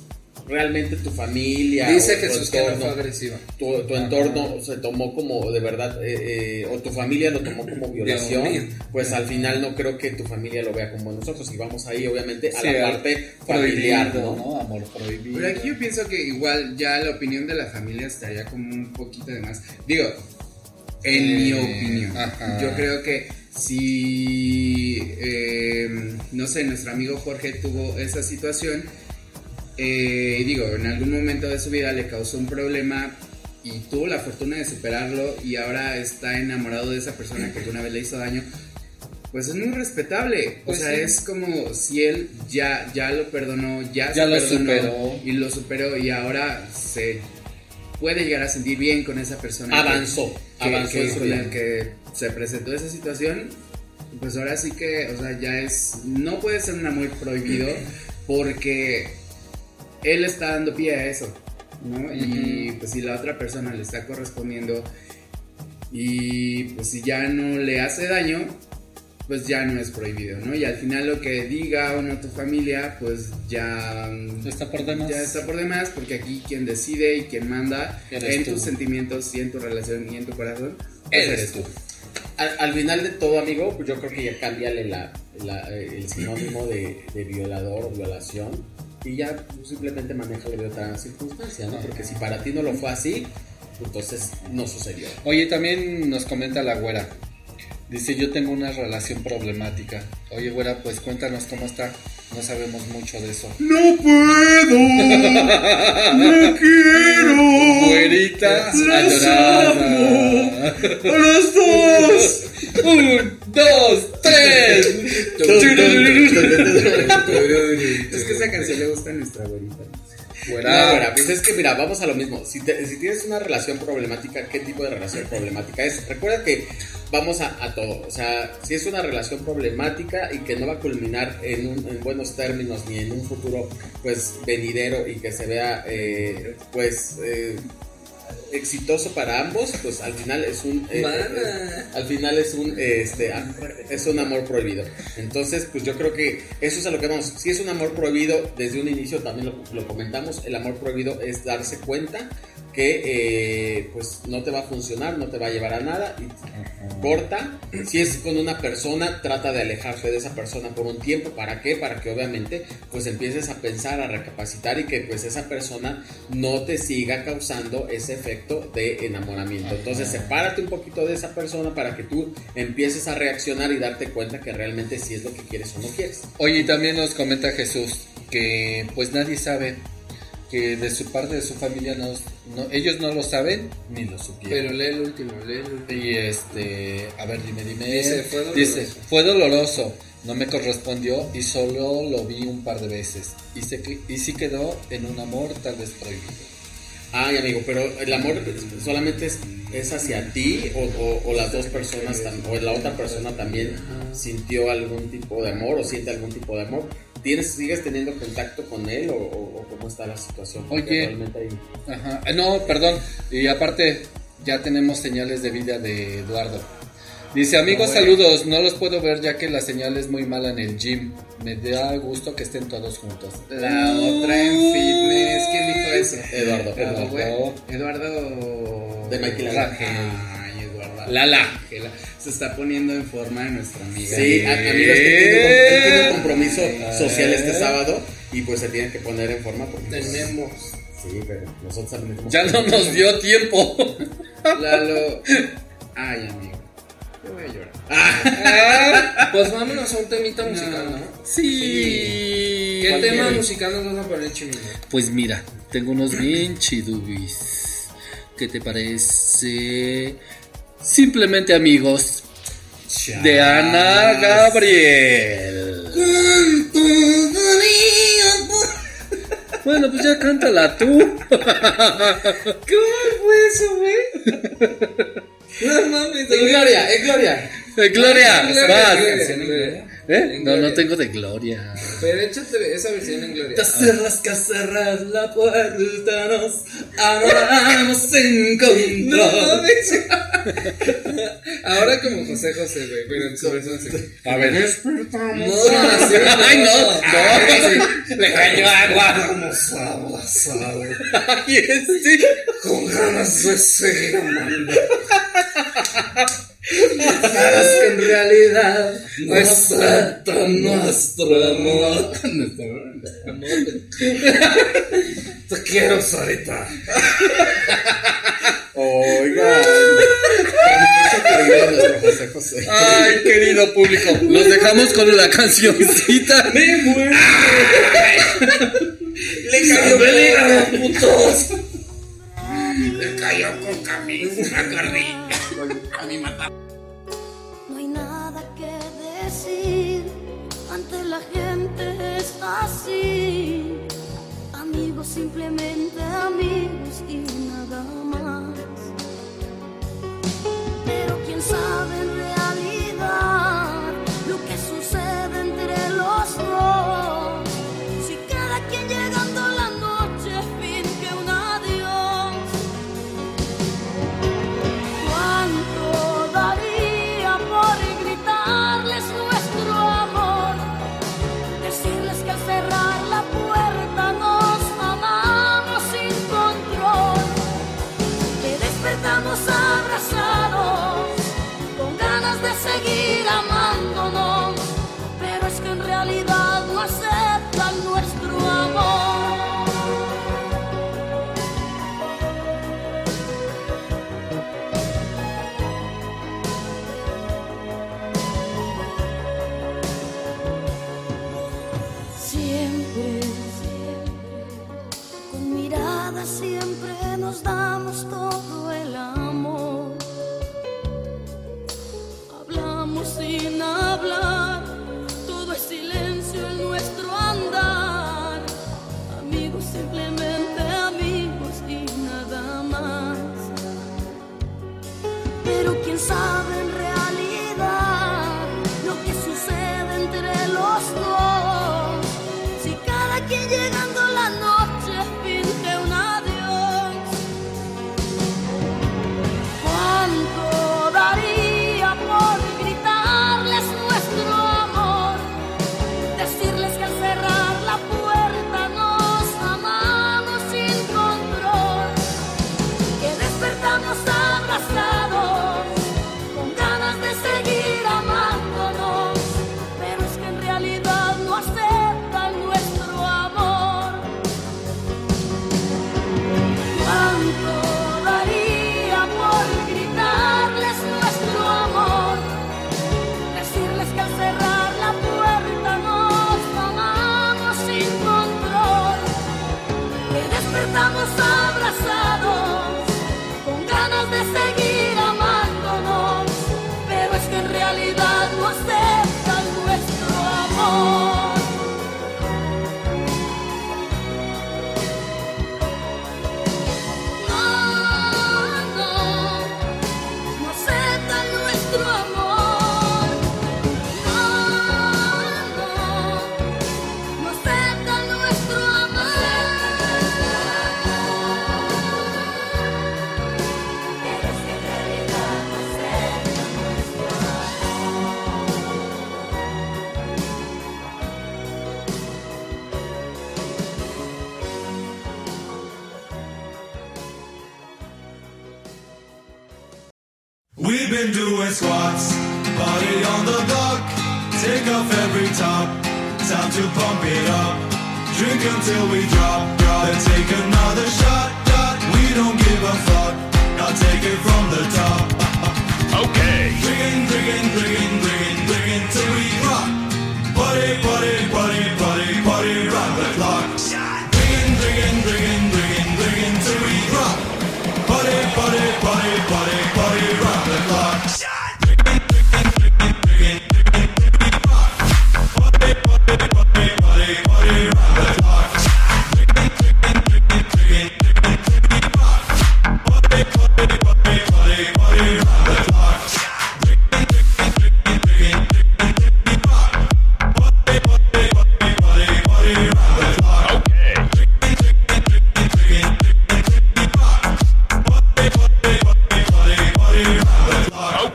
realmente tu familia Dice o tu Jesús que no entorno- fue agresiva. tu, tu entorno se tomó como de verdad, eh, eh, o tu familia lo tomó como violación, pues al final no creo que tu familia lo vea con buenos ojos. Y vamos ahí, obviamente, a Sí, la parte familiar, ¿no? ¿no? Amor prohibido. Pero aquí yo pienso que igual ya la opinión de la familia estaría como un poquito de más. Digo, en mi Eh, opinión, ajá. yo creo que si, eh, no sé, nuestro amigo Jorge tuvo esa situación, eh, digo, en algún momento de su vida le causó un problema y tuvo la fortuna de superarlo y ahora está enamorado de esa persona que alguna vez le hizo daño, pues es muy respetable. Pues o sea, sí. es como si él ya, ya lo perdonó, ya, Ya se lo superó. y lo superó y ahora se puede llegar a sentir bien con esa persona. Avanzó, que, avanzó que- con la que se presentó esa situación. Pues ahora sí que, o sea, ya es, no puede ser un amor prohibido porque él está dando pie a eso, ¿no? Y pues si la otra persona le está correspondiendo y pues si ya no le hace daño, pues ya no es prohibido, ¿no? Y al final lo que diga o no tu familia, pues ya Está por demás. ya está por demás, porque aquí quien decide y quien manda en tú. tus sentimientos y en tu relación y en tu corazón, pues Eres tú. Al, al final de todo, amigo, pues yo creo que ya cámbiale la, la- el sinónimo de, de violador o violación y ya simplemente maneja de otra circunstancia, ¿no? Porque si para ti no lo fue así, entonces no sucedió. Oye, también nos comenta la güera. Dice, yo tengo una relación problemática. Oye, güera, pues cuéntanos cómo está. No sabemos mucho de eso. ¡No puedo! ¡No quiero! Güerita, ¡Las adorada. ¡A los dos! Un, dos, tres. Es que esa canción le gusta a nuestra abuelita. Güera. No, güera, pues es que mira, vamos a lo mismo. Si, te- si tienes una relación problemática, ¿qué tipo de relación problemática es? Recuerda que vamos a, a todo. O sea, si es una relación problemática y que no va a culminar en, un- en buenos términos ni en un futuro, pues, venidero y que se vea, eh, pues, eh, exitoso para ambos, pues al final es un eh, Mana. eh, al final es un eh, este es un amor prohibido. Entonces, pues yo creo que eso es a lo que vamos. Si es un amor prohibido, desde un inicio también lo, lo comentamos, el amor prohibido es darse cuenta que eh, pues no te va a funcionar, no te va a llevar a nada y corta. Si es con una persona, trata de alejarte de esa persona por un tiempo. ¿Para qué? Para que obviamente pues empieces a pensar, a recapacitar y que pues esa persona no te siga causando ese efecto de enamoramiento. Entonces sepárate un poquito de esa persona para que tú empieces a reaccionar y darte cuenta que realmente sí es lo que quieres o no quieres. Oye, y también nos comenta Jesús que pues nadie sabe que de su parte de su familia no, no- ellos no lo saben ni lo supieron. Pero lee el último, lee el último. Y este, a ver, dime, dime. Dice, "Fue doloroso". Dice, fue doloroso, no me correspondió y solo lo vi un par de veces. Y, se, y sí quedó en un amor tal vez prohibido. Ay, amigo, pero el amor solamente es, es hacia ti o, o- o las dos personas o la otra persona también sintió algún tipo de amor o siente algún tipo de amor. ¿Tienes, ¿Sigues teniendo contacto con él o, o- cómo está la situación? Porque Oye. hay- Ajá. Ah, No, perdón. Y aparte, ya tenemos señales de vida de Eduardo. Dice, amigos, bueno. saludos. No los puedo ver ya que la señal es muy mala en el gym. Me da gusto que estén todos juntos. La otra en fitness, ¿quién dijo eso? Eduardo. Eduardo. Eduardo. De Michael. Ay, Eduardo. Lala. Se está poniendo en forma nuestra amiga. Sí, a- amigos, que tiene, un- compromiso social este sábado y pues se tiene que poner en forma porque... pues, Tenemos. Sí, pero nosotros Ya no nos dio tiempo. Lalo. Ay, amigo. Yo voy a llorar. Pues vámonos a un temita musical, ¿no? Sí. ¿Qué ¿Cuál tema quiere? musical nos vas a poner, Chimino? Pues mira, tengo unos bien chidubis. ¿Qué te parece? Simplemente amigos de Ana Gabriel. Bueno, pues ya cántala tú. ¿Cómo fue eso, güey? No mames, ¡En gloria! ¡En gloria! Eh, Gloria. Gloria. ¿Eh? No, gloria. no tengo de gloria. Pero échate esa versión en gloria. Tras que cerrar la puerta, nos hablamos en contra. No, no, Ahora como José José, güey, pero en su versión sí. A ver, despertamos. No, no, no, Ay, no, no. Le cayó agua. Vamos abrazado. Este. Con ganas de seguir amando. Sabes que en realidad no acepta nuestro amor. Nuestro amor. Te quiero, Sarita. Oigan. José José. Ay, querido público, los dejamos con la cancioncita. ¡Me muero! ¡Le cayó putos! ¡Le cayó con camisa, Carrillo! a mí matar. No hay nada que decir, ante la gente es así. Amigos, simplemente amigos y nada más. Pero quién sabe en realidad lo que sucede entre los dos.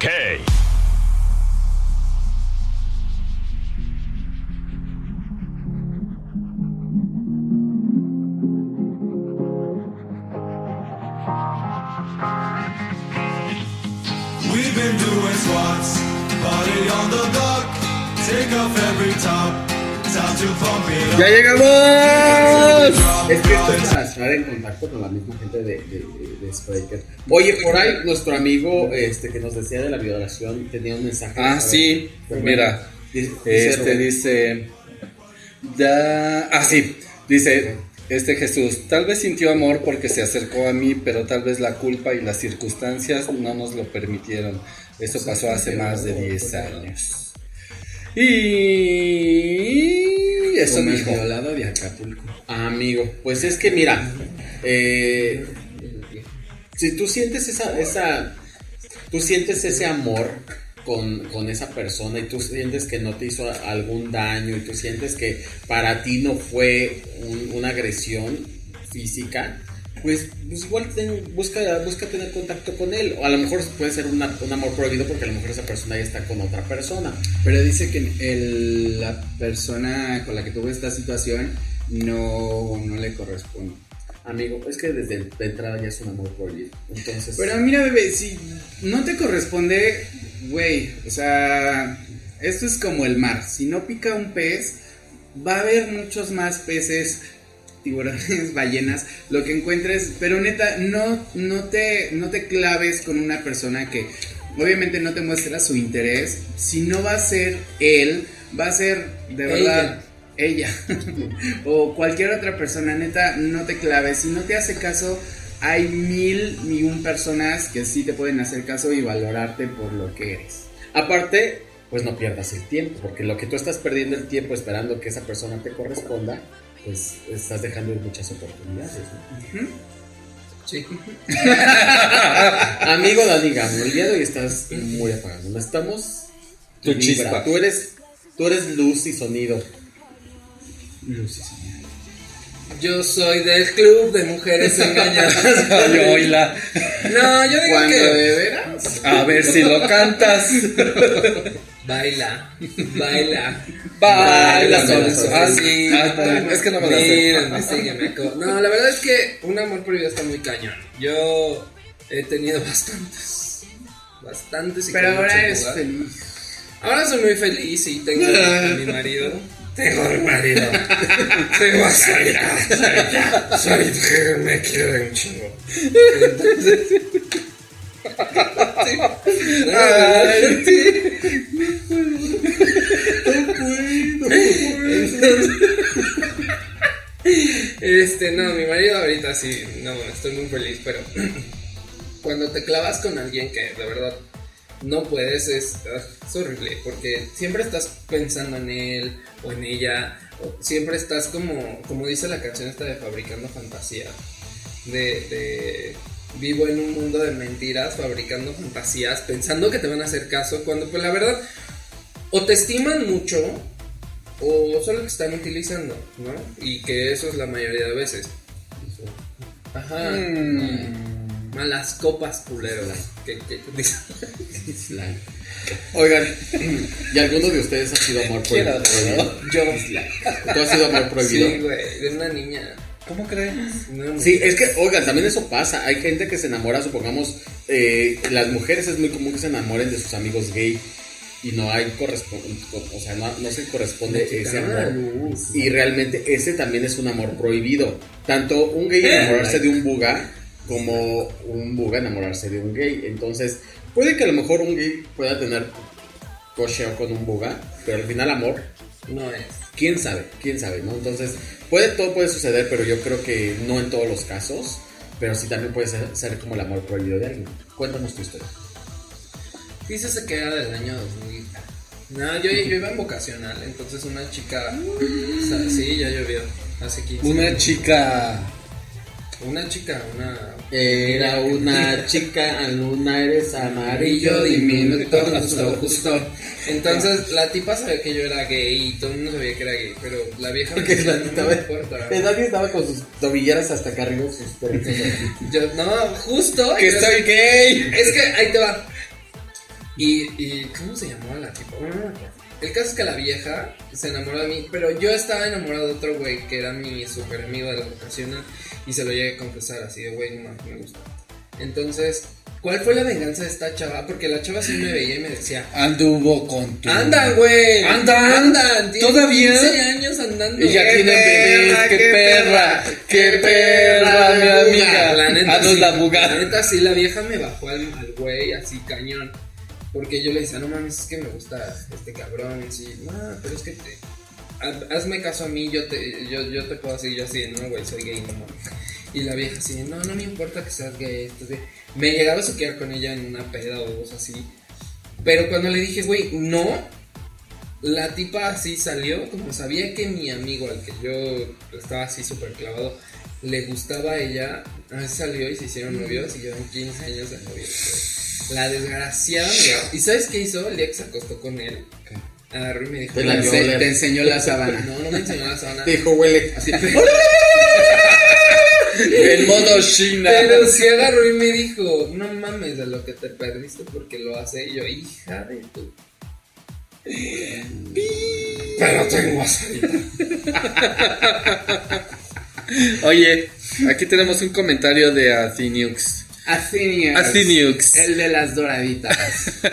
Okay. Contacto con la misma gente de, de, de- Spreaker. Oye, por ahí nuestro amigo este que nos decía de la violación tenía un mensaje. Ah, ver, sí, mira, Dice- este dice, ah, sí, dice, este Jesús, tal vez sintió amor porque se acercó a mí, pero tal vez la culpa y las circunstancias no nos lo permitieron. Eso pasó hace más de 10 años. Y eso Como el dijo. violado de Acapulco. Amigo, pues es que mira, eh, si tú sientes esa, esa, tú sientes ese amor con, con esa persona y tú sientes que no te hizo algún daño y tú sientes que para ti no fue un- una agresión física, pues, pues igual ten- busca, busca tener contacto con él. O a lo mejor puede ser una- un amor prohibido porque a lo mejor esa persona ya está con otra persona. Pero dice que el- la persona con la que tuvo esta situación no, no le corresponde. Amigo, es que desde de entrada ya es un amor prohibido. Entonces, Pero mira, bebé, si no te corresponde, güey, o sea, esto es como el mar. Si no pica un pez, va a haber muchos más peces, tiburones, ballenas, lo que encuentres. Pero neta, no, no, te, no te claves con una persona que obviamente no te muestra su interés. Si no va a ser él, va a ser de verdad ella o cualquier otra persona, neta, no te claves. Si no te hace caso, hay mil ni un personas que sí te pueden hacer caso y valorarte por lo que eres. Aparte, pues no pierdas el tiempo, porque lo que tú estás perdiendo el tiempo esperando que esa persona te corresponda, pues estás dejando ir muchas oportunidades. ¿no? Sí. Amigo Dani Gamo, el día de hoy estás muy apagado. Necesitamos Tu vibra. chispa. Tú eres, tú eres luz y sonido. Yo soy del club de mujeres engañadas. Ay, oíla. No, yo digo que de veras. A ver si lo cantas. baila, baila. Baila, Baila, sol, baila. Ah, es que no me. Mírenme, sígueme, No, la verdad es que un amor prohibido está muy cañón. Yo he tenido bastantes. Bastantes y Pero ahora eres lugar. feliz. Ahora soy muy feliz y tengo a mi marido. Tengo a mi marido. Tengo a Zaira. Zaira. Zaira me quiere un chingo. Entonces. Este, no, mi marido ahorita sí, no, estoy muy feliz, pero cuando te clavas con alguien que de verdad no puedes, es, ah, es horrible, porque siempre estás pensando en él o en ella, siempre estás como, como dice la canción esta de Fabricando Fantasía, de, de vivo en un mundo de mentiras, fabricando fantasías, pensando que te van a hacer caso, cuando pues la verdad, o te estiman mucho, o solo te están utilizando, ¿no? Y que eso es la mayoría de veces. Ajá. Malas copas culeros. Que, que, Oigan, ¿y alguno de ustedes ha sido amor prohibido? Yo. ¿Tú has sido amor prohibido? sí, güey, de una niña. ¿Cómo crees? Una Sí, es que, oigan, también eso pasa. Hay gente que se enamora, supongamos, eh, las mujeres es muy común que se enamoren de sus amigos gay y no hay corresponde, o sea, no, no se corresponde ese amor. Y realmente ese también es un amor prohibido. Tanto un gay enamorarse de un buga como un buga enamorarse de un gay. Entonces, puede que a lo mejor un gay pueda tener cocheo con un buga, pero al final amor No es. quién sabe, quién sabe, ¿no? Entonces, puede, todo puede suceder, pero yo creo que no en todos los casos, pero sí también puede ser, ser como el amor prohibido de alguien. Cuéntanos tu historia. Fíjese que era del año 2000. No, yo, yo iba en vocacional, entonces una chica. o sea, sí, ya llovió. Hace 15 Una años. chica. Una chica, una. Era una chica, luna eres amarillo, diminuto, justo, justo. Entonces la tipa sabía que yo era gay y todo el mundo sabía que era gay, pero la vieja me Porque decía, no me importa. Dani estaba con sus tobilleras hasta acá arriba, sus perritos. Yo, no, justo. ¡Que soy gay! Es que ahí te va. Y, y ¿cómo se llamó la tipa? El caso es que la vieja se enamoró de mí, pero yo estaba enamorado de otro güey que era mi super amigo de la vocacional y se lo llegué a confesar así de güey, no me gusta. Entonces, ¿cuál fue la venganza de esta chava? Porque la chava sí me veía y me decía, Anduvo con tu. Andan, güey. Andan. tienen ¿Todavía? 15 años andando. Y ya bebés, perra, qué perra, qué perra, mi amiga. La neta, la neta sí, la vieja me bajó al güey así cañón. Porque yo le decía, no mames, es que me gusta este cabrón. Y sí, no, pero es que te, ha- hazme caso a mí, yo te, yo, yo te puedo decir, yo así, no, güey, soy gay, no mames. Y la vieja así, no, no me importa que seas gay. Entonces, me llegaba a suquear con ella en una peda o dos así. Pero cuando le dije, güey, no, la tipa así salió, como sabía que mi amigo, al que yo estaba así súper clavado, le gustaba a ella, salió y se hicieron novios y llevan 15 años de novios. La desgraciada ¿Y sabes qué hizo que se acostó con él? Agarró y me dijo, Te la ense- te enseñó la sábana. no, no me enseñó la sábana. Te dijo, huele. Así, El modo China. Pero sí agarró y me dijo, no mames de lo que te perdiste porque lo hace. Y yo, hija de tu. Pero tengo aceite. Oye, aquí tenemos un comentario de Atheniux. Athenius. Atheniux. El de las doraditas.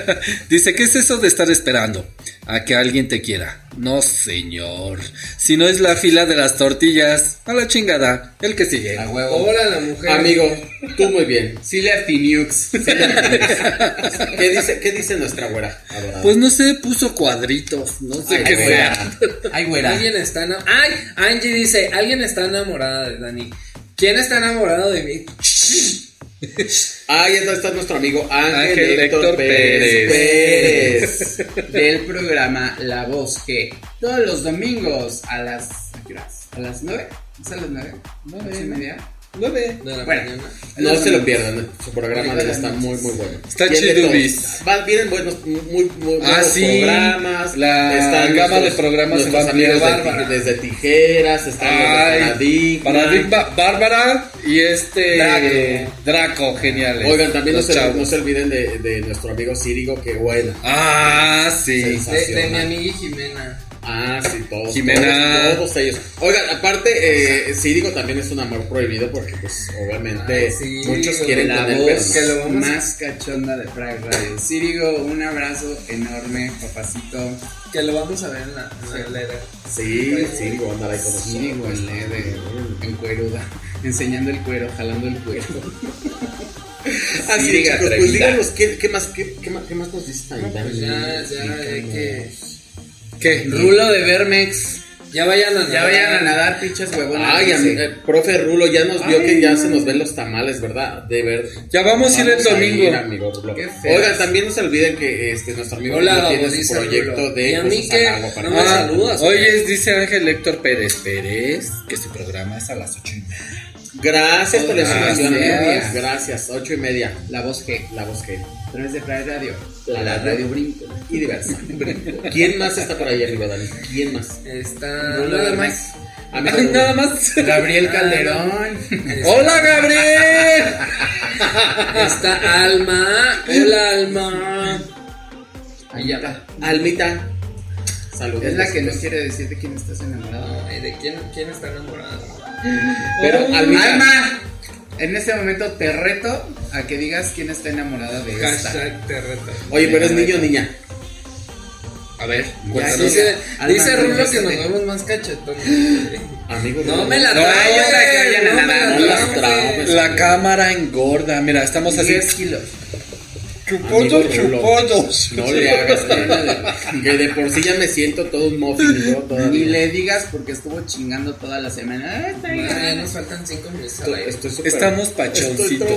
Dice, ¿qué es eso de estar esperando? A que alguien te quiera. No, señor. Si no es la fila de las tortillas, a la chingada. El que sigue. A huevo. Ahora la mujer. Amigo, tú muy bien. Silvia Atheniux. ¿Qué dice, qué dice nuestra güera adorada? Pues no sé, puso cuadritos. No sé Ay, qué güera. sea. Ay, güera. Alguien está enamorado. ¡Ay! Angie dice: Alguien está enamorada de Dani. ¿Quién está enamorado de mí? Ahí está nuestro amigo Ángel, Ángel Héctor, Héctor Pérez. Pérez. Del programa La Voz G. Todos los domingos a las. ¿a las nueve? ¿Es a las nueve? ¿Nueve y media? Nueve. De la Bueno. mañana. No se lo pierdan, su programa está muy muy bueno. Está. Va- Vienen buenos, muy, muy Ah, buenos sí. programas. La gama de programas se va de- Bárbara. desde tijeras, están los de Ay, Paradigma. Paradigma, Bárbara y este Draco. Draco, geniales. Oigan, también no se, no se olviden de, de nuestro amigo Círigo, que bueno. Ah, sí. Sí. De, de mi amiga Jimena. Ah, sí, todos. Jimena. Todos, todos ellos. Oigan, aparte, eh, también es un amor prohibido porque, pues, obviamente, sí, muchos digo, quieren La tener voz pero no. que lo vamos a- más cachonda de Pride Radio. Sirigo, un abrazo enorme, papacito. Que lo vamos a ver en la, en la. Sí, Círigo, andar ahí con nosotros. El de en cueruda. Enseñando el cuero, jalando el cuero. Así, Círiga chicos, pues díganos qué, qué más, qué, qué más, qué más nos dices ahí. Pues ya, ya, hay que. ¿Qué? Rulo de Vermex. Ya vayan a Ya vayan a nadar, pinches huevones. Ay, eh, profe Rulo, ya nos vio que ya se nos ven los tamales, ¿verdad? De ver. Ya vamos a ir el Vamos domingo. ir, amigo Rulo. Oigan, también no se olviden que este nuestro amigo Hola, Rulo tiene su proyecto Rulo. de ¿Y a mí para No me saludas. Oye, dice Ángel Héctor Pérez Pérez que su programa es a las ocho y media. Gracias por la información. Gracias, ocho y media. La voz G. La voz que. A través de Pride Radio. La La, radio. Brinco. Y diversa. ¿Quién más está por ahí arriba, Dani? ¿Quién más? Está. Nada más. Ay, Rulo. nada más. Gabriel Calderón. Hola, Gabriel. Está Alma. Hola, Alma. Allá. Almita. Saludos. Es la que no quiere decir de quién estás enamorado. ¿De quién, quién está enamorado? Pero Oh, Almita. Alma, en este momento te reto a que digas quién está enamorada de esta. Hashtag te reto. Oye, pero es niño o niña. A ver, cuéntanos. Dice, dice Rulo que nos vemos más cachetones. Amigo No me la traigo, no me la traigo. La cámara engorda. Mira, estamos así. 10 kilos. Chupodos, chupodos. No le hagas que, que de por sí ya me siento todo un muffin Ni le digas porque estuvo chingando toda la semana. Está bien. Nos faltan 5 minutos al Estoy, aire. estoy súper- Estamos Estoy pachoncitos.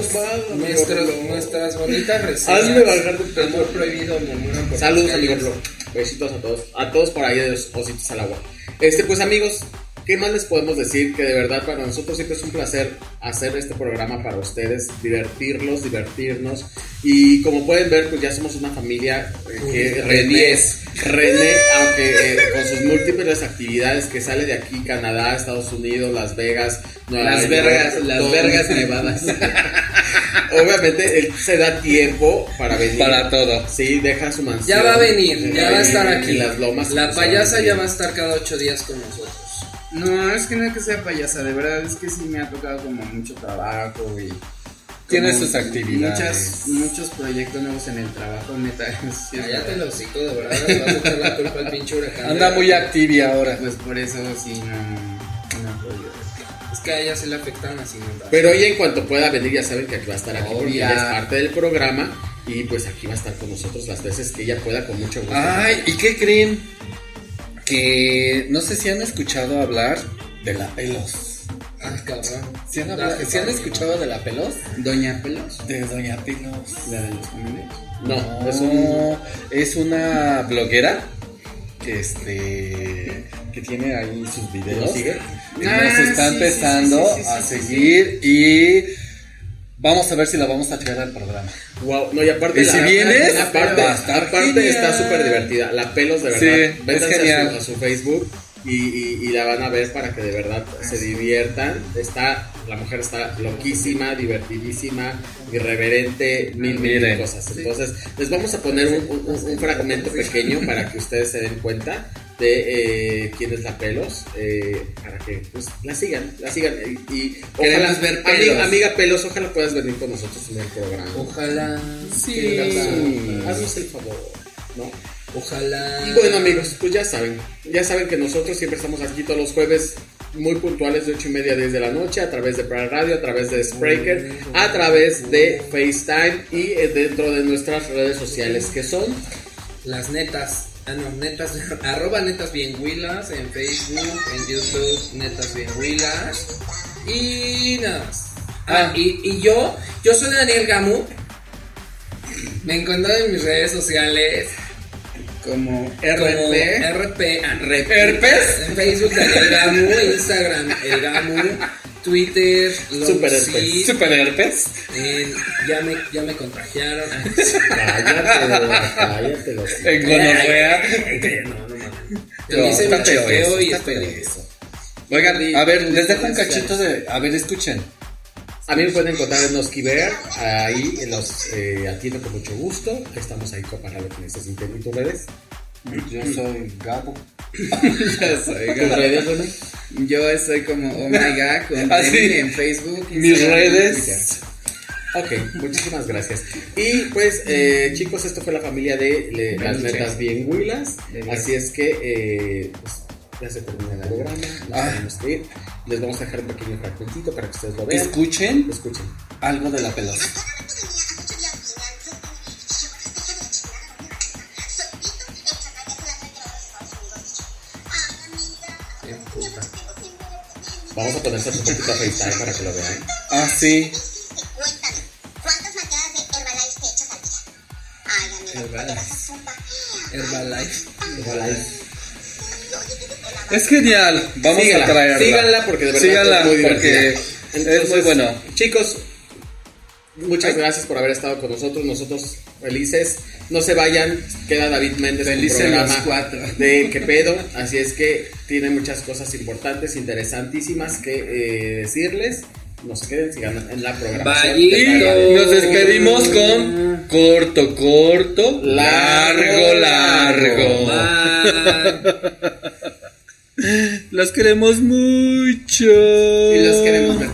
amigo Rulo. nuestras bonitas reseñas. Hazme bajar de peso. Amor prohibido, murmuran por Saludos, las amigo calles. Rulo. Besitos a todos. A todos por ahí de los ositos al agua. Este, pues amigos, ¿qué más les podemos decir? Que de verdad para nosotros siempre es un placer hacer este programa para ustedes, divertirlos, divertirnos. Y como pueden ver, pues ya somos una familia eh, que René, 10. René, aunque eh, con sus múltiples actividades que sale de aquí, Canadá, Estados Unidos, Las Vegas, Nueva Las York, vergas, las todo- vergas nevadas. obviamente él se da tiempo para venir. Para todo. Sí, deja su mansión. Ya va a venir, ya va a estar aquí. En las lomas. La payasa ya va a estar cada ocho días con nosotros. No, es que no es que sea payasa, de verdad es que sí me ha tocado como mucho trabajo y... Tiene sus actividades. Muchas, muchos proyectos nuevos en el trabajo, neta. sí verdad. los hocico, de verdad. Le vas a echar la culpa al pinche huracán. Anda muy activa ahora. Pues por eso sí no, no. Es que a ella se le afectan así, ¿no? Pero ella en cuanto pueda venir ya saben que aquí va a estar aquí porque ella es parte del programa y pues aquí va a estar con nosotros las veces que ella pueda con mucho gusto. Ay, ¿y qué creen? Que no sé si han escuchado hablar de la pelos. Ah, cabrón. ¿Sí han, hablado- ¿sí han escuchado de la pelos? Doña Pelos, De Doña Pelos. la de los comunes. No, es un No, es una bloguera que este que tiene ahí sus videos. ¿Lo sigue? Y Ah, nos está sí, empezando sí, sí, sí, a seguir y vamos a ver si la vamos a traer al programa. Wow, no, y aparte, Y si vienes, aparte, va a estar aparte genial. está súper divertida. La pelos de verdad. Sí, es genial. A, su, a su Facebook y, y- y la van a ver para que de verdad se diviertan. Está, la mujer está loquísima, divertidísima, irreverente, mil, mil cosas. Entonces, les vamos a poner un, un- un fragmento pequeño para que ustedes se den cuenta de eh, quién es la pelos, eh, para que pues, la sigan, la sigan. Y, y Queremos ver amiga, pelos. amiga pelos, ojalá puedas venir con nosotros en el programa. Ojalá. Sí. Haznos el favor, ¿no? Ojalá. Y bueno amigos, pues ya saben, ya saben que nosotros siempre estamos aquí todos los jueves muy puntuales de 8 y media a 10 de la noche a través de Pride Radio, a través de Spreaker, a través de FaceTime y eh, dentro de nuestras redes sociales que son Las netas. Ah, no, netas. arroba netas bien huilas en Facebook, en YouTube, netas bien huilas. Y nada más. Ah, y, y yo, yo soy Daniel Gamu. Me encuentran en mis redes sociales Como como RP. RP. ah, ¿Herpes? En Facebook Daniel Gamu, Instagram El Gamu, Twitter Super Lonsi, herpes. Super herpes. en- ya me ya me contagiaron. cállate, cállate los En gonorrea. no, no mames. Hice chequeo y está eso. Oigan, a ver, les dejo un cachito de. A ver, escuchen. A mí me pueden encontrar en Oskiver, ahí los eh, atiendo con mucho gusto. Estamos ahí para lo que necesiten. ¿Y tus redes? Yo soy Gabo. Ya soy, ¿Tus gana. redes? Yo estoy como Oh My God con. Demi en Facebook. Mis Instagram Twitter. redes. Ok, muchísimas gracias. Y pues, eh, chicos, esto fue la familia de le- las netas bien huilas. Así es que, eh, pues, ya se termina el programa. Nos Ah. tenemos que ir. Les vamos a dejar un pequeño fragmentito para que ustedes lo vean. Escuchen Escuchen. algo de la pelosa. Vamos a ponerse un poquito a FaceTime para que lo vean. Ah, sí. Cuéntame, ¿cuántas malteadas de Herbalife te echas al día? Ay, amiga, Herbalife. Es genial. Vamos Síganla, a traerla. síganla porque de verdad Síganla es muy porque divertida. es Entonces, muy bueno. Chicos, muchas gracias por haber estado con nosotros. Nosotros felices. No se vayan. Queda David Méndez Felices los cuatro. de qué pedo. Así es que tiene muchas cosas importantes, interesantísimas que eh, decirles. No se queden, sigan en la programación. De nos despedimos con corto, corto, largo, largo. Los queremos mucho. Y los queremos ver